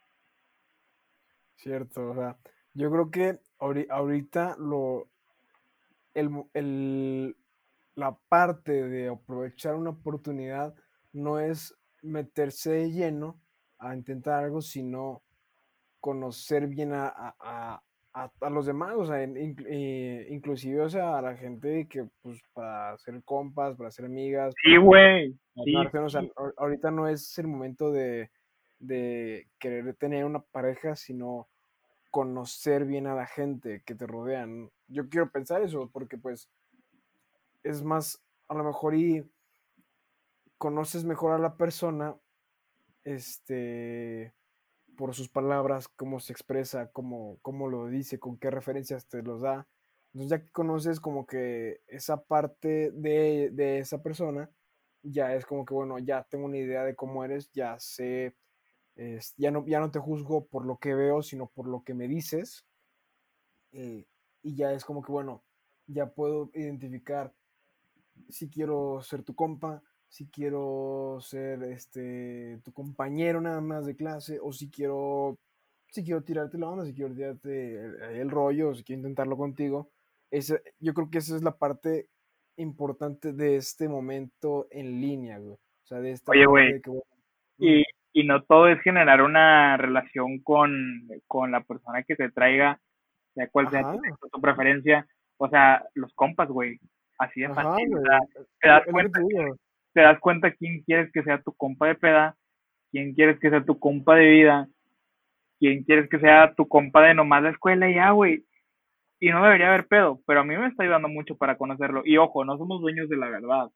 Cierto, o sea, yo creo que ahorita lo, el, la parte de aprovechar una oportunidad no es meterse de lleno a intentar algo, sino conocer bien a, los demás, o sea, eh, inclusive, o sea, a la gente que, pues, para hacer compas, para hacer amigas. Sí, güey. ahorita no es el momento de, de querer tener una pareja, sino conocer bien a la gente que te rodean. Yo quiero pensar eso, porque pues es más, a lo mejor y conoces mejor a la persona, este, por sus palabras, cómo se expresa, cómo, cómo lo dice, con qué referencias te los da. Entonces ya que conoces como que esa parte de, de esa persona, ya es como que, bueno, ya tengo una idea de cómo eres, ya sé, ya, no, ya no te juzgo por lo que veo, sino por lo que me dices. Eh, y ya es como que, bueno, ya puedo identificar si quiero ser tu compa, si quiero ser este tu compañero nada más de clase, o si quiero, si quiero tirarte la onda, si quiero tirarte el, rollo, o si quiero intentarlo contigo. Ese, yo creo que esa es la parte importante de este momento en línea, güey. O sea, de esta Oye, güey. Y, y no todo es generar una relación con, con la persona que te traiga, sea cual sea tu, preferencia. O sea, los compas, güey. Así es fácil. te, das cuenta, te das cuenta quién quieres que sea tu compa de peda, quién quieres que sea tu compa de vida, quién quieres que sea tu compa de nomás la escuela y ya, güey. Y no debería haber pedo, pero a mí me está ayudando mucho para conocerlo. Y ojo, no somos dueños de la verdad.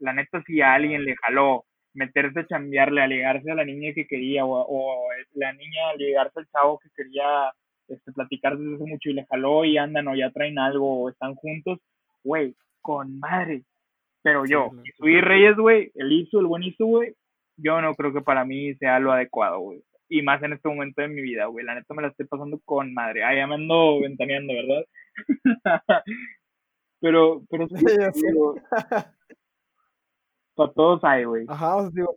La neta, si a alguien le jaló meterse a chambearle, a ligarse a la niña que quería, o, o la niña a ligarse al chavo que quería este, platicar desde hace mucho y le jaló y andan o ya traen algo o están juntos, güey, con madre. Pero yo, sí, Reyes, güey, el hizo, el buen hizo, güey, yo no creo que para mí sea lo adecuado, güey. Y más en este momento de mi vida, güey. La neta me la estoy pasando con madre. Ah, ya me ando ventaneando, ¿verdad? pero, pero sí, para todos hay, güey. Ajá, o sea, digo,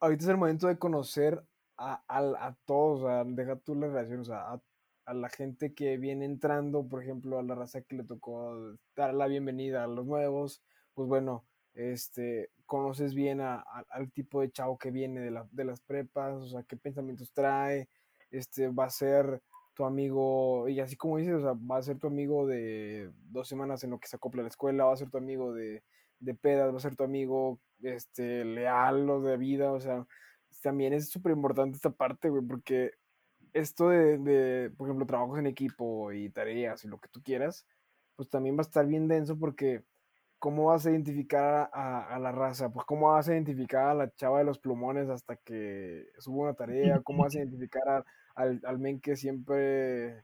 ahorita es el momento de conocer a, a, a todos, o sea, deja tú la relación, o sea, a a la gente que viene entrando, por ejemplo, a la raza que le tocó dar la bienvenida a los nuevos, pues bueno, este, conoces bien al tipo de chavo que viene de, la, de, las prepas, o sea, qué pensamientos trae, este, va a ser tu amigo, y así como dices, o sea, va a ser tu amigo de dos semanas en lo que se acopla a la escuela, va a ser tu amigo de, de pedas, va a ser tu amigo, este, leal o de vida, o sea, también es súper importante esta parte, güey, porque esto de, por ejemplo, trabajos en equipo y tareas y lo que tú quieras, pues también va a estar bien denso porque ¿cómo vas a identificar a, la raza? Pues ¿cómo vas a identificar a la chava de los plumones hasta que subo una tarea? ¿Cómo vas a identificar al, al men que siempre,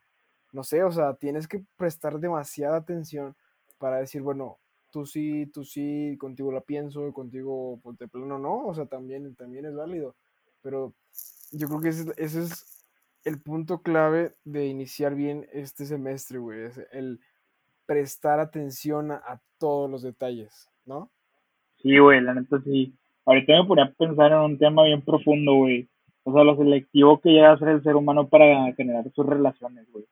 no sé, o sea, tienes que prestar demasiada atención para decir, bueno, tú sí, tú sí, contigo la pienso, contigo pues de plano no, o sea, también, también es válido, pero yo creo que ese, ese es el punto clave de iniciar bien este semestre, güey, es el prestar atención a, todos los detalles, ¿no? Sí, güey, la neta sí. Ahorita me ponía a pensar en un tema bien profundo, güey. O sea, lo selectivo que llega a ser el ser humano para generar sus relaciones, güey.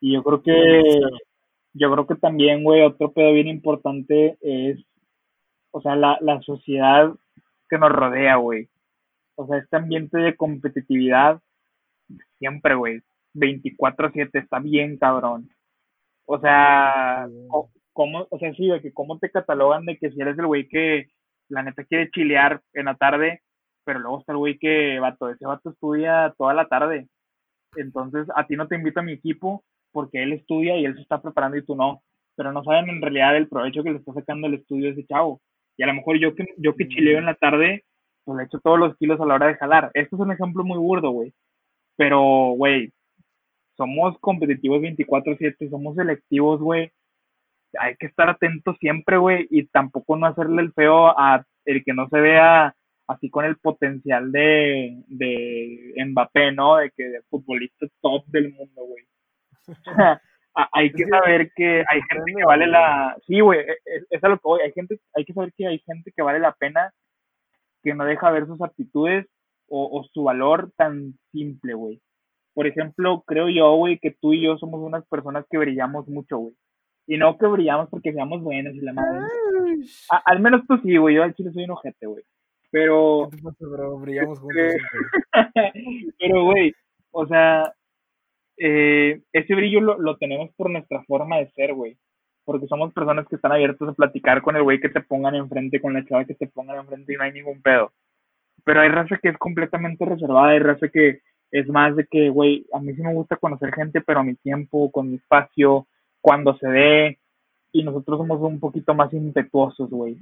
Y yo creo que, yo creo que también, güey, otro pedo bien importante es, o sea, la, la sociedad que nos rodea, güey. O sea, este ambiente de competitividad siempre, güey. 24-7 está bien, cabrón. O sea, ¿cómo, o sea, sí, de que cómo te catalogan de que si eres el güey que la neta quiere chilear en la tarde, pero luego está el güey que, vato, ese vato estudia toda la tarde. Entonces, a ti no te invito a mi equipo porque él estudia y él se está preparando y tú no. Pero no saben en realidad el provecho que le está sacando el estudio a ese chavo. Y a lo mejor yo que, yo que chileo en la tarde, pues le echo todos los kilos a la hora de jalar. Esto es un ejemplo muy burdo, güey. Pero, güey, somos competitivos 24-7, somos selectivos, güey. hay que estar atento siempre, güey, y tampoco no hacerle el feo a el que no se vea así con el potencial de, de Mbappé, ¿no? De que de futbolista top del mundo, güey. hay que saber que hay gente que vale la... Sí, güey, e, e, es, a lo que voy. Hay, gente, hay que saber que hay gente que vale la pena que no deja ver sus aptitudes o, su valor tan simple, güey. Por ejemplo, creo yo, güey, que tú y yo somos unas personas que brillamos mucho, güey. Y no que brillamos porque seamos buenos y la madre. al menos tú sí, güey. Yo al chile soy un ojete, güey. Pero. Brillamos juntos. pero, güey, o sea, eh, ese brillo lo, lo, tenemos por nuestra forma de ser, güey. Porque somos personas que están abiertas a platicar con el güey que te pongan enfrente, con la chava que te pongan enfrente y no hay ningún pedo. Pero hay raza que es completamente reservada, hay raza que es más de que, güey, a mí sí me gusta conocer gente, pero a mi tiempo, con mi espacio, cuando se dé, y nosotros somos un poquito más impetuosos, güey.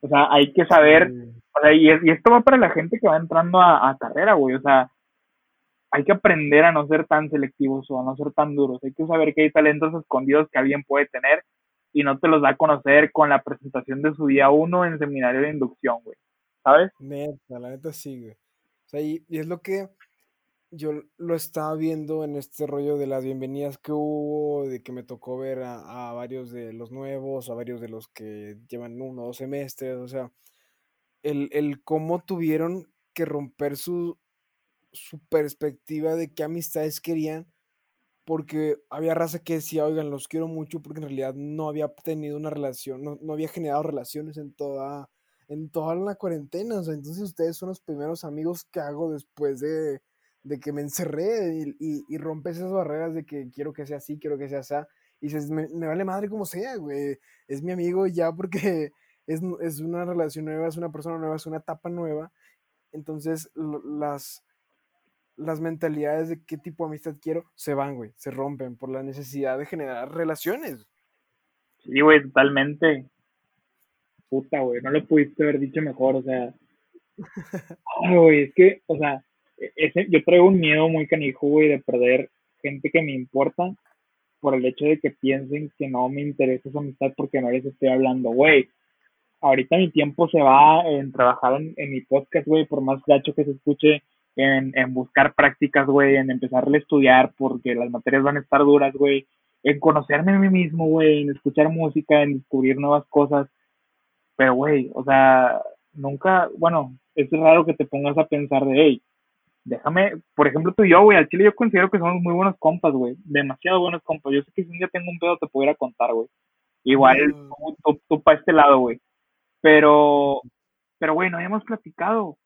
O sea, hay que saber, o sea, y, y, esto va para la gente que va entrando a, a carrera, güey, o sea, hay que aprender a no ser tan selectivos o a no ser tan duros. Hay que saber que hay talentos escondidos que alguien puede tener y no te los da a conocer con la presentación de su día uno en seminario de inducción, güey. ¿Sabes? Neta, la neta sí, güey. O sea, y, es lo que yo lo estaba viendo en este rollo de las bienvenidas que hubo, de que me tocó ver a, a varios de los nuevos, a varios de los que llevan uno o dos semestres, o sea, el, el cómo tuvieron que romper su, su perspectiva de qué amistades querían, porque había raza que decía, oigan, los quiero mucho, porque en realidad no había tenido una relación, no, no había generado relaciones en toda, en toda la cuarentena, o sea, entonces ustedes son los primeros amigos que hago después de, de que me encerré y, y, y, rompes esas barreras de que quiero que sea así, quiero que sea así, y dices, me, vale madre como sea, güey, es mi amigo ya porque es, es una relación nueva, es una persona nueva, es una etapa nueva, entonces las las mentalidades de qué tipo de amistad quiero se van, güey, se rompen por la necesidad de generar relaciones. Sí, güey, totalmente. Puta, güey, no lo pudiste haber dicho mejor, o sea. güey, es que, o sea, e-, ese, yo traigo un miedo muy canijo, güey, de perder gente que me importa por el hecho de que piensen que no me interesa esa amistad porque no les estoy hablando, güey. Ahorita mi tiempo se va en trabajar en, en mi podcast, güey, por más gacho que se escuche, en, en buscar prácticas, güey, en empezarle a estudiar porque las materias van a estar duras, güey, en conocerme a mí mismo, güey, en escuchar música, en descubrir nuevas cosas. Pero, güey, o sea, nunca, bueno, es raro que te pongas a pensar de, hey, déjame, por ejemplo, tú y yo, güey, al chile yo considero que somos muy buenos compas, güey, demasiado buenos compas. Yo sé que si un día tengo un pedo te pudiera contar, güey. Igual mm. tú, tú para este lado, güey. Pero, pero, güey, no habíamos platicado.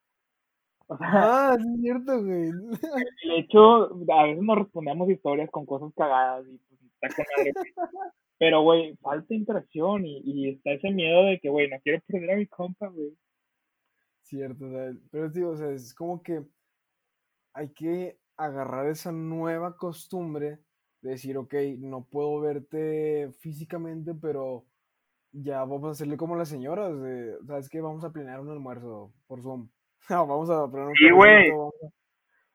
ah, es cierto, güey. De hecho, a veces nos respondemos historias con cosas cagadas y pues está con Pero, güey, falta interacción y, y está ese miedo de que, güey, no quiero perder a mi compa, güey. Cierto, pero digo, o sea, es como que hay que agarrar esa nueva costumbre de decir, ok, no puedo verte físicamente, pero ya vamos a hacerle como las señoras, de, ¿sabes qué? Vamos a planear un almuerzo por Zoom. vamos a planear un sí, güey.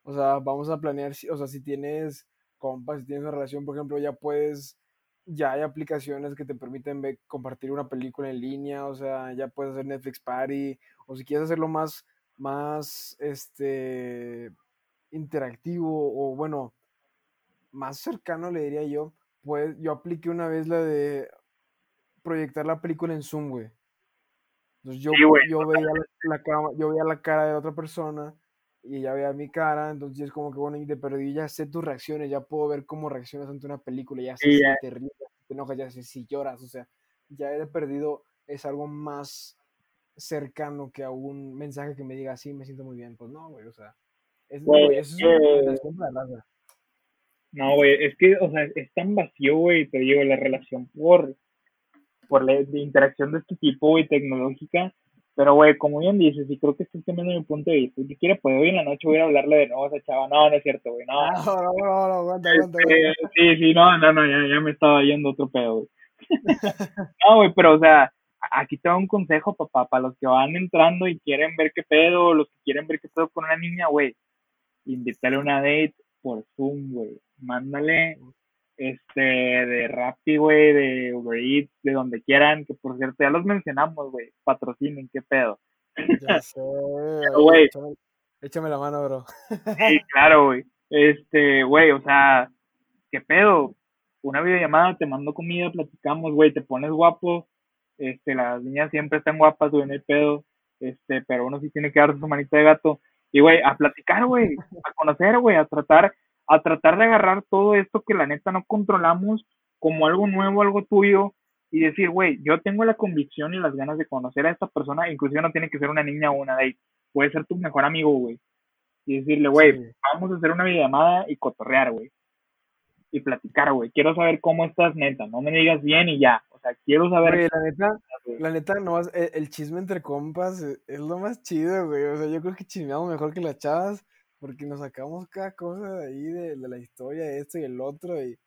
O sea, vamos a planear, o sea, si tienes compas, si tienes una relación, por ejemplo, ya puedes, ya hay aplicaciones que te permiten ver, compartir una película en línea, o sea, ya puedes hacer Netflix Party, o si quieres hacerlo más, más, este, interactivo, o bueno, más cercano, le diría yo, pues yo apliqué una vez la de proyectar la película en Zoom, güey. Entonces yo, yo, veía la, cara, yo veía la cara de otra persona y ella veía mi cara, entonces es como que bueno, y de perdí ya sé tus reacciones, ya puedo ver cómo reaccionas ante una película, ya sé si te ríes, te enojas, ya sé si lloras, o sea, ya he perdido es algo más cercano que a un mensaje que me diga, sí, me siento muy bien, pues no, güey, o sea, es, güey, eso es una No, güey, es que, o sea, es tan vacío, güey, te digo, la relación por por la interacción de este tipo, y tecnológica. Pero, güey, como bien dices, y creo que estoy teniendo mi punto de vista, si quiere, pues hoy en la noche voy a hablarle de nuevo a esa chava. No, no es cierto, güey, no. No, no, no, no, aguanta, aguanta, este, Sí, sí, no, no, no, ya, ya me estaba yendo otro pedo, güey. no, güey, pero, o sea, aquí tengo un consejo, papá, para los que van entrando y quieren ver qué pedo, los que quieren ver qué pedo con una niña, güey. Invítale una date por Zoom, güey. Mándale este, de Rappi, güey, de Uber Eats, de donde quieran, que por cierto ya los mencionamos, güey, patrocinen, qué pedo. Ya sé, güey. échame, échame la mano, bro. Sí, claro, güey. Este, güey, o sea, qué pedo. Una videollamada, te mando comida, platicamos, güey, te pones guapo. Este, las niñas siempre están guapas, güey, no hay pedo. Este, pero uno sí tiene que dar su manita de gato. Y, güey, a platicar, güey, a conocer, güey, a tratar, a tratar de agarrar todo esto que la neta no controlamos como algo nuevo, algo tuyo, y decir, güey, yo tengo la convicción y las ganas de conocer a esta persona, inclusive no tiene que ser una niña o una date, puede ser tu mejor amigo, güey. Y decirle, güey, Sí. vamos a hacer una videollamada y cotorrear, güey. Y platicar, güey. Quiero saber cómo estás, neta. No me digas bien y ya. O sea, quiero saber. La neta, la neta, nomás, el, el chisme entre compas eh, es lo más chido, güey. O sea, yo creo que chismeamos mejor que las chavas, porque nos sacamos cada cosa de ahí, de, la historia, de esto y el otro, y,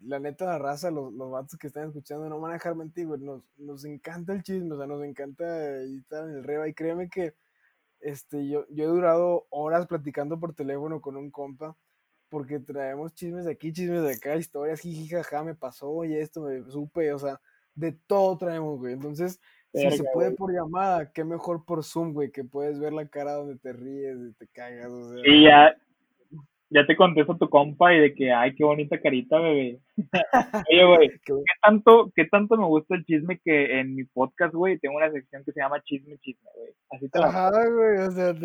la neta, la raza, los, los vatos que están escuchando, no van a dejar mentir, güey. Nos, nos encanta el chisme, o sea, nos encanta estar en el reba, y créeme que este, yo, yo he durado horas platicando por teléfono con un compa, porque traemos chismes de aquí, chismes de acá, historias, jiji, jaja, me pasó y esto, me supe, o sea, de todo traemos, güey. Entonces, si se puede güey. por llamada, qué mejor por Zoom, güey, que pudes ver la cara donde te ríes y te cagas, o sea. Y ya, ya te contesto tu compa y de que, ay, qué bonita carita, bebé. Oye, güey, qué- ¿qué tanto, ¿qué tanto me gusta el chisme que en mi podcast, güey, tengo una sección que se llama Chisme Chisme, güey? Así te la Ajá, güey, o sea,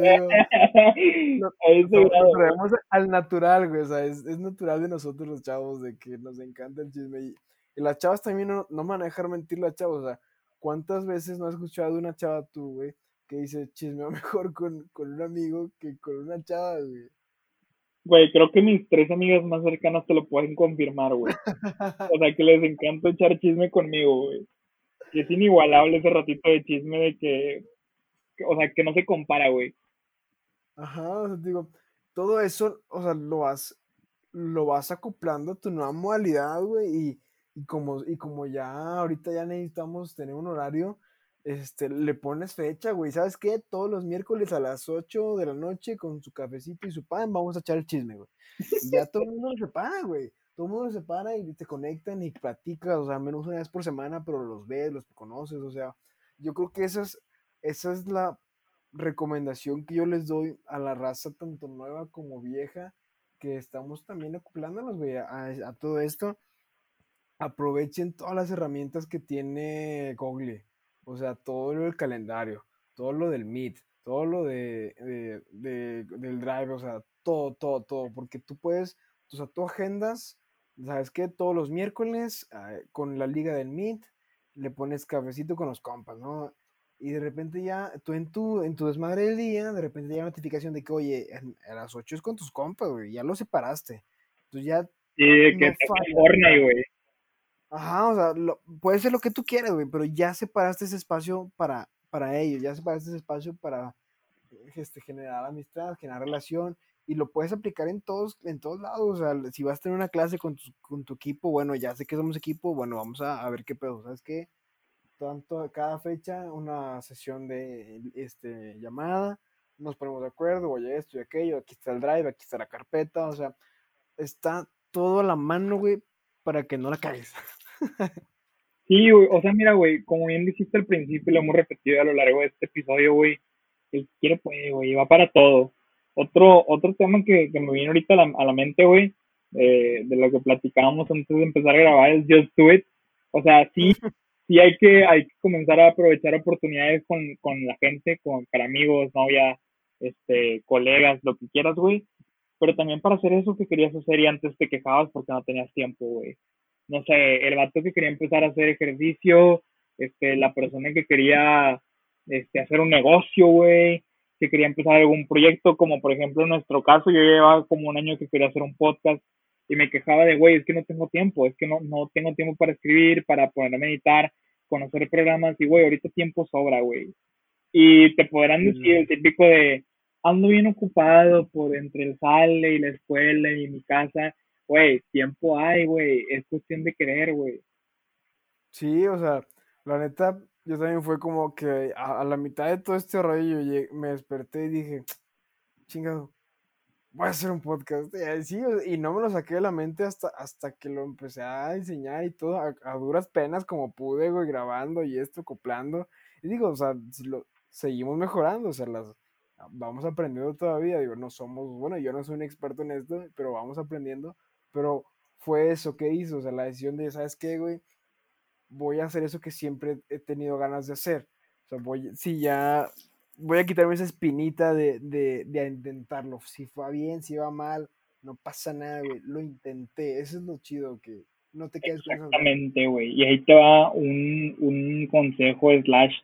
güey. traemos al natural, güey, o sea, es, es natural de nosotros los chavos, de que nos encanta el chisme. Y, y las chavas también no, no dejar mentir las chavas, o sea, ¿cuántas veces no has escuchado una chava tú, güey, que dice chismeo mejor con, con un amigo que con una chava, güey? Güey, creo que mis tres amigas más cercanas te lo pueden confirmar, güey. O sea, que les encanta echar chisme conmigo, güey. Y es inigualable ese ratito de chisme de que, que- o sea, que no se compara, güey. Ajá, o sea, digo, todo eso, o sea, lo vas, lo vas acoplando a tu nueva modalidad, güey, y, y como, y como ya ahorita ya necesitamos tener un horario, este, le pones fecha, güey, ¿sabes qué? Todos los miércoles a las 8 de la noche con su cafecito y su pan vamos a echar el chisme, güey. Y ya todo el mundo se para, güey. Todo el mundo se para y te conectan y platicas, o sea, menos una vez por semana, pero los ves, los conoces, o sea, yo creo que esa es, esa es la recomendación que yo les doy a la raza, tanto nueva como vieja, que estamos también acoplándonos, güey, a, a todo esto. Aprovechen todas las herramientas que tiene Google, o sea, todo lo del calendario, todo lo del Meet, todo lo de, de- de- del Drive, o sea, todo, todo, todo, porque tú puedes, o sea, tú agendas, ¿sabes qué? Todos los miércoles ah, con la liga del Meet, le pones cafecito con los compas, ¿no? Y de repente ya, tú en tu, en tu desmadre del día, de repente llega notificación de que, oye, en- a las 8 es con tus compas, güey, ya los separaste. Entonces ya, de que falla, Fortnite, güey. Ajá, o sea, lo- puede ser lo que tú quieras, güey, pero ya separaste ese espacio para, para ellos, ya separaste ese espacio para este, generar amistad, generar relación, y lo puedes aplicar en todos, en todos lados, o sea, si vas a tener una clase con tu, con tu equipo, bueno, ya sé que somos equipo, bueno, vamos a, a ver qué pedo, ¿sabes qué? tanto cada fecha una sesión de este, llamada, nos ponemos de acuerdo, oye esto y aquello, aquí está el drive, aquí está la carpeta, o sea, está todo a la mano, güey, para que no la cagues. Sí, güey, o sea, mira, güey, como bien dijiste al principio, y lo hemos repetido a lo largo de este episodio, güey, el que quiere puede, güey, va para todo. Otro, otro tema que, que me viene ahorita a la, a la mente, güey, eh, de lo que platicábamos antes de empezar a grabar es Just Do It. O sea, sí, sí hay que, hay que comenzar a aprovechar oportunidades con, con la gente, con, para amigos, novia, este, colegas, lo que quieras, güey. Pero también para hacer eso que querías hacer y antes te quejabas porque no tenías tiempo, güey no sé, el vato que quería empezar a hacer ejercicio, este, la persona que quería este, hacer un negocio, güey, que quería empezar algún proyecto, como por ejemplo en nuestro caso, yo llevaba como un año que quería hacer un podcast y me quejaba de, güey, es que no tengo tiempo, es que no, no tengo tiempo para escribir, para ponerme a meditar, conocer programas y, güey, ahorita tiempo sobra, güey. Y te podrán decir el típico de, ando bien ocupado por entre el sale y la escuela y mi casa, güey, tiempo hay, güey, es cuestión de querer, güey. Sí, o sea, la neta, yo también fue como que a, la mitad de todo este rollo yo me desperté y dije, chingado, voy a hacer un podcast. Y, sí, y no me lo saqué de la mente hasta, hasta que lo empecé a enseñar y todo, a, duras penas como pude, güey, grabando y esto, coplando. Y digo, o sea, lo, seguimos mejorando, o sea, las, vamos aprendiendo todavía, digo, no somos, bueno, yo no soy un experto en esto, pero vamos aprendiendo, pero fue eso que hizo, o sea, la decisión de, ¿sabes qué, güey? Voy a hacer eso que siempre he tenido ganas de hacer. O sea, voy, si ya voy a quitarme esa espinita de, de, intentarlo. Si fue bien, si va mal, no pasa nada, güey. Lo intenté. Eso es lo chido, que no te quedes con Exactamente, güey. Y ahí te va un, un consejo slash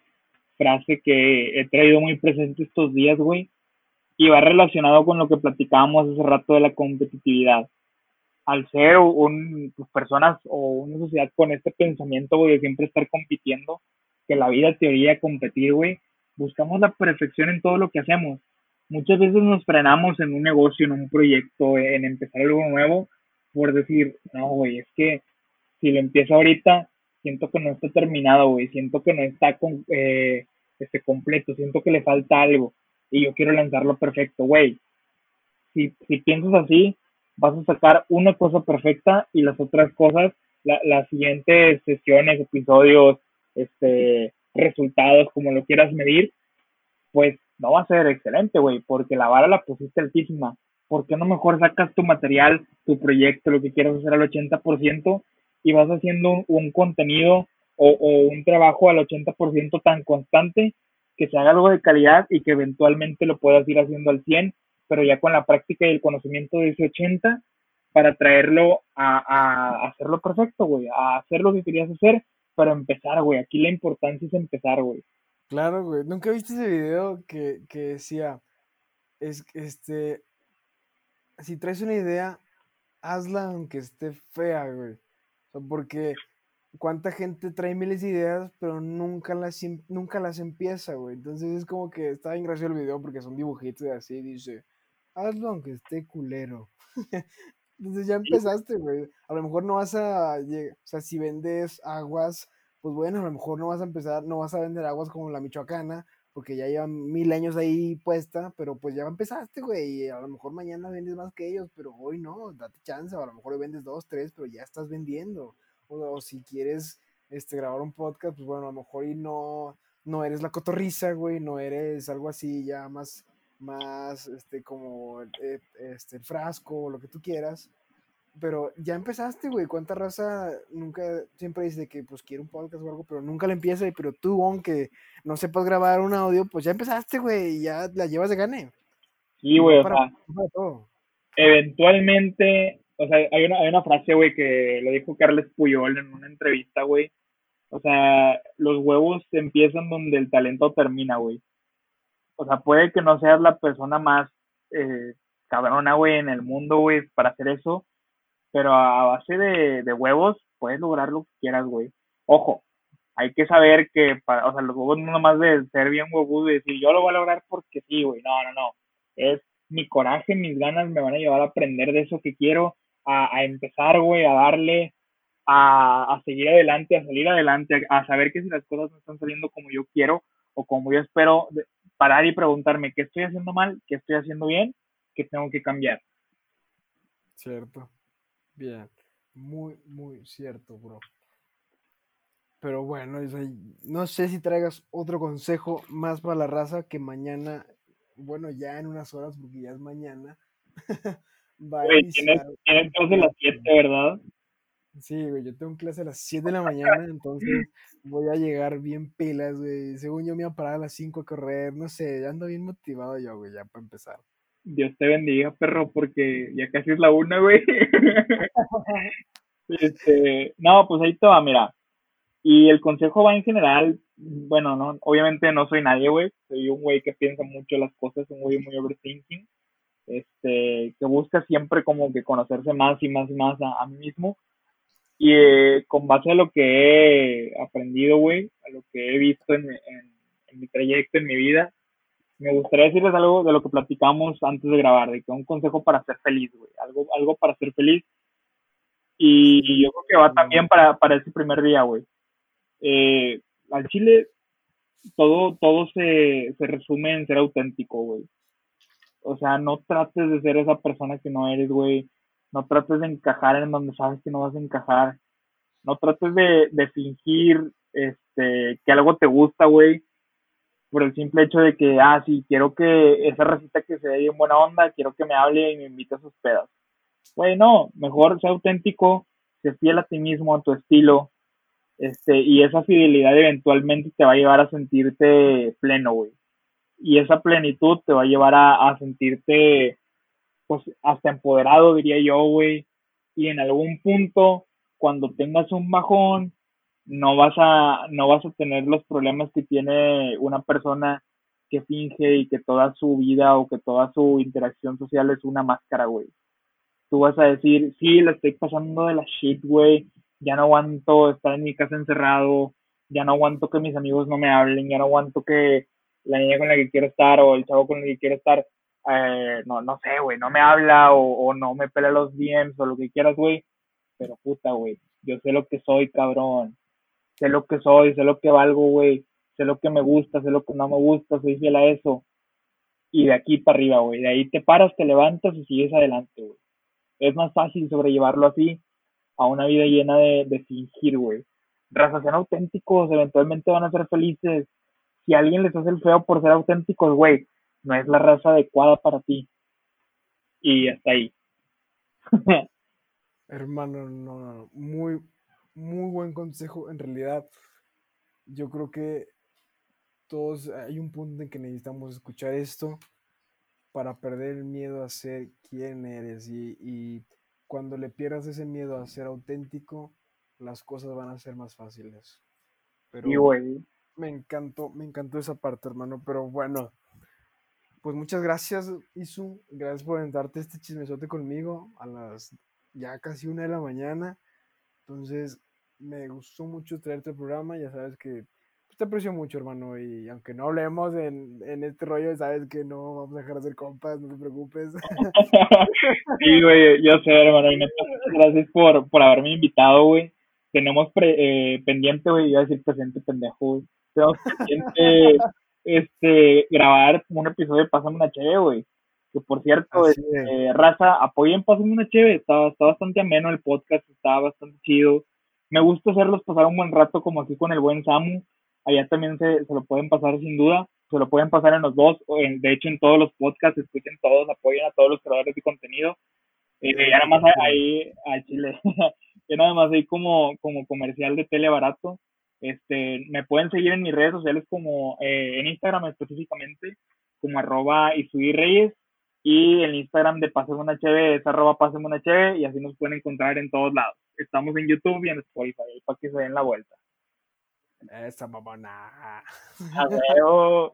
frase que he traído muy presente estos días, güey. Y va relacionado con lo que platicábamos hace rato de la competitividad. Al ser un, pues, personas o una sociedad con este pensamiento, de siempre estar compitiendo, que la vida teoría competir, güey, buscamos la perfección en todo lo que hacemos. Muchas veces nos frenamos en un negocio, en un proyecto, en empezar algo nuevo, por decir, no, güey, es que si lo empiezo ahorita, siento que no está terminado, güey, siento que no está con, eh, este, completo, siento que le falta algo y yo quiero lanzarlo perfecto, güey. Si, si piensas así, vas a sacar una cosa perfecta y las otras cosas, la, las siguientes sesiones, episodios, este, resultados, como lo quieras medir, pues no va a ser excelente, güey, porque la vara la pusiste altísima. ¿Por qué no mejor sacas tu material, tu proyecto, lo que quieras hacer al 80% y vas haciendo un, contenido o, un trabajo al 80% tan constante que se haga algo de calidad y que eventualmente lo puedas ir haciendo al 100, pero ya con la práctica y el conocimiento de ese 80 para traerlo a, a hacerlo perfecto, güey, a hacer lo que querías hacer para empezar, güey. Aquí la importancia es empezar, güey. Claro, güey. ¿Nunca viste ese video que, decía, es, este, si traes una idea, hazla aunque esté fea, güey. O sea, porque cuánta gente trae miles de ideas, pero nunca las, em, nunca las empieza, güey. Entonces es como que está bien gracioso el video porque son dibujitos y así, dice, hazlo aunque esté culero. Entonces ya empezaste, güey. A lo mejor no vas a llegar, o sea, si vendes aguas, pues bueno, a lo mejor no vas a empezar, no vas a vender aguas como la michoacana, porque ya llevan mil años ahí puesta, pero pues ya empezaste, güey, y a lo mejor mañana vendes más que ellos, pero hoy no, date chance, o a lo mejor hoy vendes dos, tres, pero ya estás vendiendo. O, si quieres este, grabar un podcast, pues bueno, a lo mejor y no, no eres la cotorriza, güey, no eres algo así ya más más este, como eh, este, el frasco o lo que tú quieras. Pero ya empezaste, güey. ¿Cuánta raza nunca siempre dice que pues quiere un podcast o algo, pero nunca le empieza? Pero tú, aunque no sepas grabar un audio, pues ya empezaste, güey, y ya la llevas de gane. Sí, güey, o sea, eventualmente, o sea, hay una, hay una frase, güey, que lo dijo Carles Puyol en una entrevista, güey. O sea, los huevos empiezan donde el talento termina, güey. O sea, puede que no seas la persona más eh, cabrona, güey, en el mundo, güey, para hacer eso, pero a base de, de huevos puedes lograr lo que quieras, güey. Ojo, hay que saber que, para, o sea, los huevos no nomás de ser bien huevudo y decir, yo lo voy a lograr porque sí, güey. No, no, no. Es mi coraje, mis ganas me van a llevar a aprender de eso que quiero, a, a empezar, güey, a darle, a, a, seguir adelante, a salir adelante, a, a, saber que si las cosas no están saliendo como yo quiero o como yo espero, parar y preguntarme qué estoy haciendo mal, qué estoy haciendo bien, qué tengo que cambiar. Cierto. Bien. Muy, muy cierto, bro. Pero bueno, no sé si traigas otro consejo más para la raza que mañana, bueno, ya en unas horas, porque ya es mañana. va tienes, tienes clase a las 7, ¿verdad? Sí, güey, yo tengo clase a las 7 de la mañana, entonces voy a llegar bien pilas, güey. Según yo me iba a parar a las 5 a correr, no sé, ando bien motivado yo, güey, ya para empezar. Dios te bendiga, perro, porque ya casi es la una, güey. este, no, pues ahí te va, mira. Y el consejo va en general, bueno, no, obviamente no soy nadie, güey. Soy un güey que piensa mucho las cosas, un güey muy overthinking. Este, que busca siempre como que conocerse más y más y más a mí mismo y eh, con base a lo que he aprendido, güey, a lo que he visto en, mi trayecto, en mi vida, me gustaría decirles algo de lo que platicamos antes de grabar, de que un consejo para ser feliz, güey, algo, algo para ser feliz. Y yo creo que va también para, para ese primer día, güey. Eh, al Chile, todo, todo se, se resume en ser auténtico, güey. O sea, no trates de ser esa persona que no eres, güey. No trates de encajar en donde sabes que no vas a encajar. No trates de, de fingir este, que algo te gusta, güey. Por el simple hecho de que, ah, sí, quiero que esa receta que se dé en buena onda, quiero que me hable y me invite a sus pedas. Güey, no, mejor sea auténtico, sé fiel a ti mismo, a tu estilo, este, y esa fidelidad eventualmente te va a llevar a sentirte pleno, güey. Y esa plenitud te va a llevar a, a sentirte, pues, hasta empoderado, diría yo, güey. Y en algún punto, cuando tengas un bajón, no vas a, no vas a tener los problemas que tiene una persona que finge y que toda su vida o que toda su interacción social es una máscara, güey. Tú vas a decir, sí, la estoy pasando de la shit, güey, ya no aguanto estar en mi casa encerrado, ya no aguanto que mis amigos no me hablen, ya no aguanto que la niña con la que quiero estar o el chavo con el que quiero estar, eh, no, no sé, güey, no me habla o, no me pelea los DMs o lo que quieras, güey. Pero puta, güey, yo sé lo que soy, cabrón. Sé lo que soy, sé lo que valgo, güey. Sé lo que me gusta, sé lo que no me gusta, soy fiel a eso. Y de aquí para arriba, güey. De ahí te paras, te levantas y sigues adelante, güey. Es más fácil sobrellevarlo así a una vida llena de, de fingir, güey. Razas sean auténticos, eventualmente van a ser felices. Si alguien les hace el feo por ser auténticos, güey, no es la raza adecuada para ti. Y hasta ahí. Hermano, no, no, muy, muy buen consejo. En realidad, yo creo que todos hay un punto en que necesitamos escuchar esto para perder el miedo a ser quien eres y, y cuando le pierdas ese miedo a ser auténtico, las cosas van a ser más fáciles. Pero me encantó, me encantó esa parte, hermano. Pero bueno, pues muchas gracias, Isu. Gracias por entrarte este chismesote conmigo a las ya casi una de la mañana. Entonces, me gustó mucho traerte el programa. Ya sabes que te aprecio mucho, hermano, y aunque no hablemos en, en este rollo, sabes que no vamos a dejar de ser compas, no te preocupes. sí, güey, yo sé, hermano, gracias por, por haberme invitado, güey. Tenemos eh, pendiente, güey, iba a decir presente pendejo, güey. Tenemos pendiente, este, grabar un episodio de Pásame una Cheve, güey. Que por cierto, este, raza, apoyen Pásame una Cheve, está, está bastante ameno el podcast, está bastante chido. Me gusta hacerlos pasar un buen rato como aquí con el buen Samu allá también se, se, lo pueden pasar sin duda, se lo pueden pasar en los dos, de hecho en todos los podcasts, escuchen todos, apoyen a todos los creadores de contenido. Eh, ya nada más ahí, a Chile, ya nada más ahí como, como comercial de tele barato. Este, me pueden seguir en mis redes sociales como eh, en Instagram específicamente, como arroba Reyes, y el Instagram de Pásame una Cheve es arroba Pásame una Cheve, y así nos pueden encontrar en todos lados. Estamos en YouTube y en Spotify, para que se den la vuelta. Esa mamona.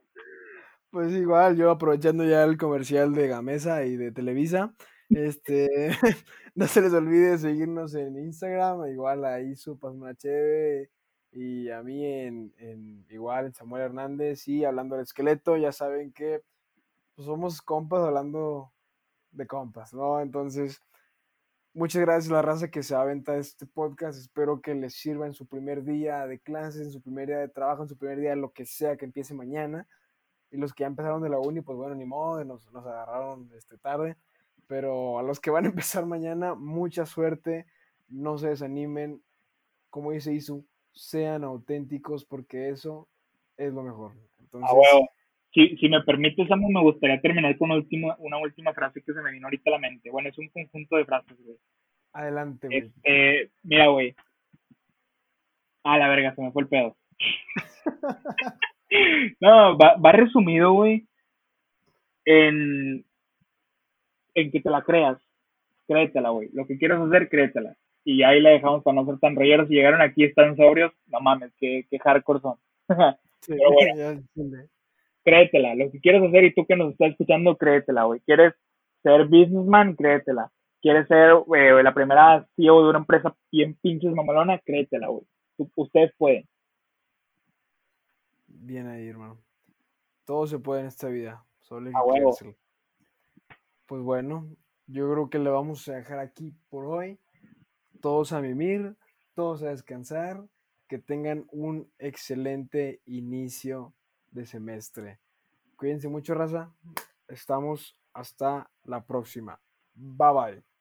Pues igual, yo aprovechando ya el comercial de Gamesa y de Televisa, este, no se les olvide seguirnos en Instagram, igual ahí su Cheve y a mí en, en, igual en Samuel Hernández y hablando del esqueleto, ya saben que pues, somos compas hablando de compas, ¿no? Entonces, Muchas gracias a la raza que se aventa este podcast. Espero que les sirva en su primer día de clases, en su primer día de trabajo, en su primer día de lo que sea que empiece mañana. Y los que ya empezaron de la uni, pues bueno, ni modo, nos, nos agarraron este, tarde. Pero a los que van a empezar mañana, mucha suerte. No se desanimen. Como dice Isu, sean auténticos porque eso es lo mejor. Entonces, si, si me permite, Samu, me gustaría terminar con una última, una última frase que se me vino ahorita a la mente. Bueno, es un conjunto de frases, güey. Adelante, güey. Este, mira, güey. Ah, la verga, se me fue el pedo. no, va, va resumido, güey, en, en que te la creas. Créetela, güey. Lo que quieras hacer, créetela. Y ahí la dejamos para no ser tan rolleros. Si llegaron aquí están sobrios, no mames, qué, qué hardcore son. sí, Pero bueno créetela. Lo que quieres hacer y tú que nos estás escuchando, créetela, güey. ¿Quieres ser businessman? Créetela. ¿Quieres ser la primera CEO de una empresa bien pinches mamalona? Créetela, güey. Ustedes pueden. Bien ahí, hermano. Todo se puede en esta vida. Solo Pues bueno, yo creo que le vamos a dejar aquí por hoy. Todos a mimir, todos a descansar. Que tengan un excelente inicio de semestre. Cuídense mucho, raza. Estamos Hasta la próxima. Bye bye.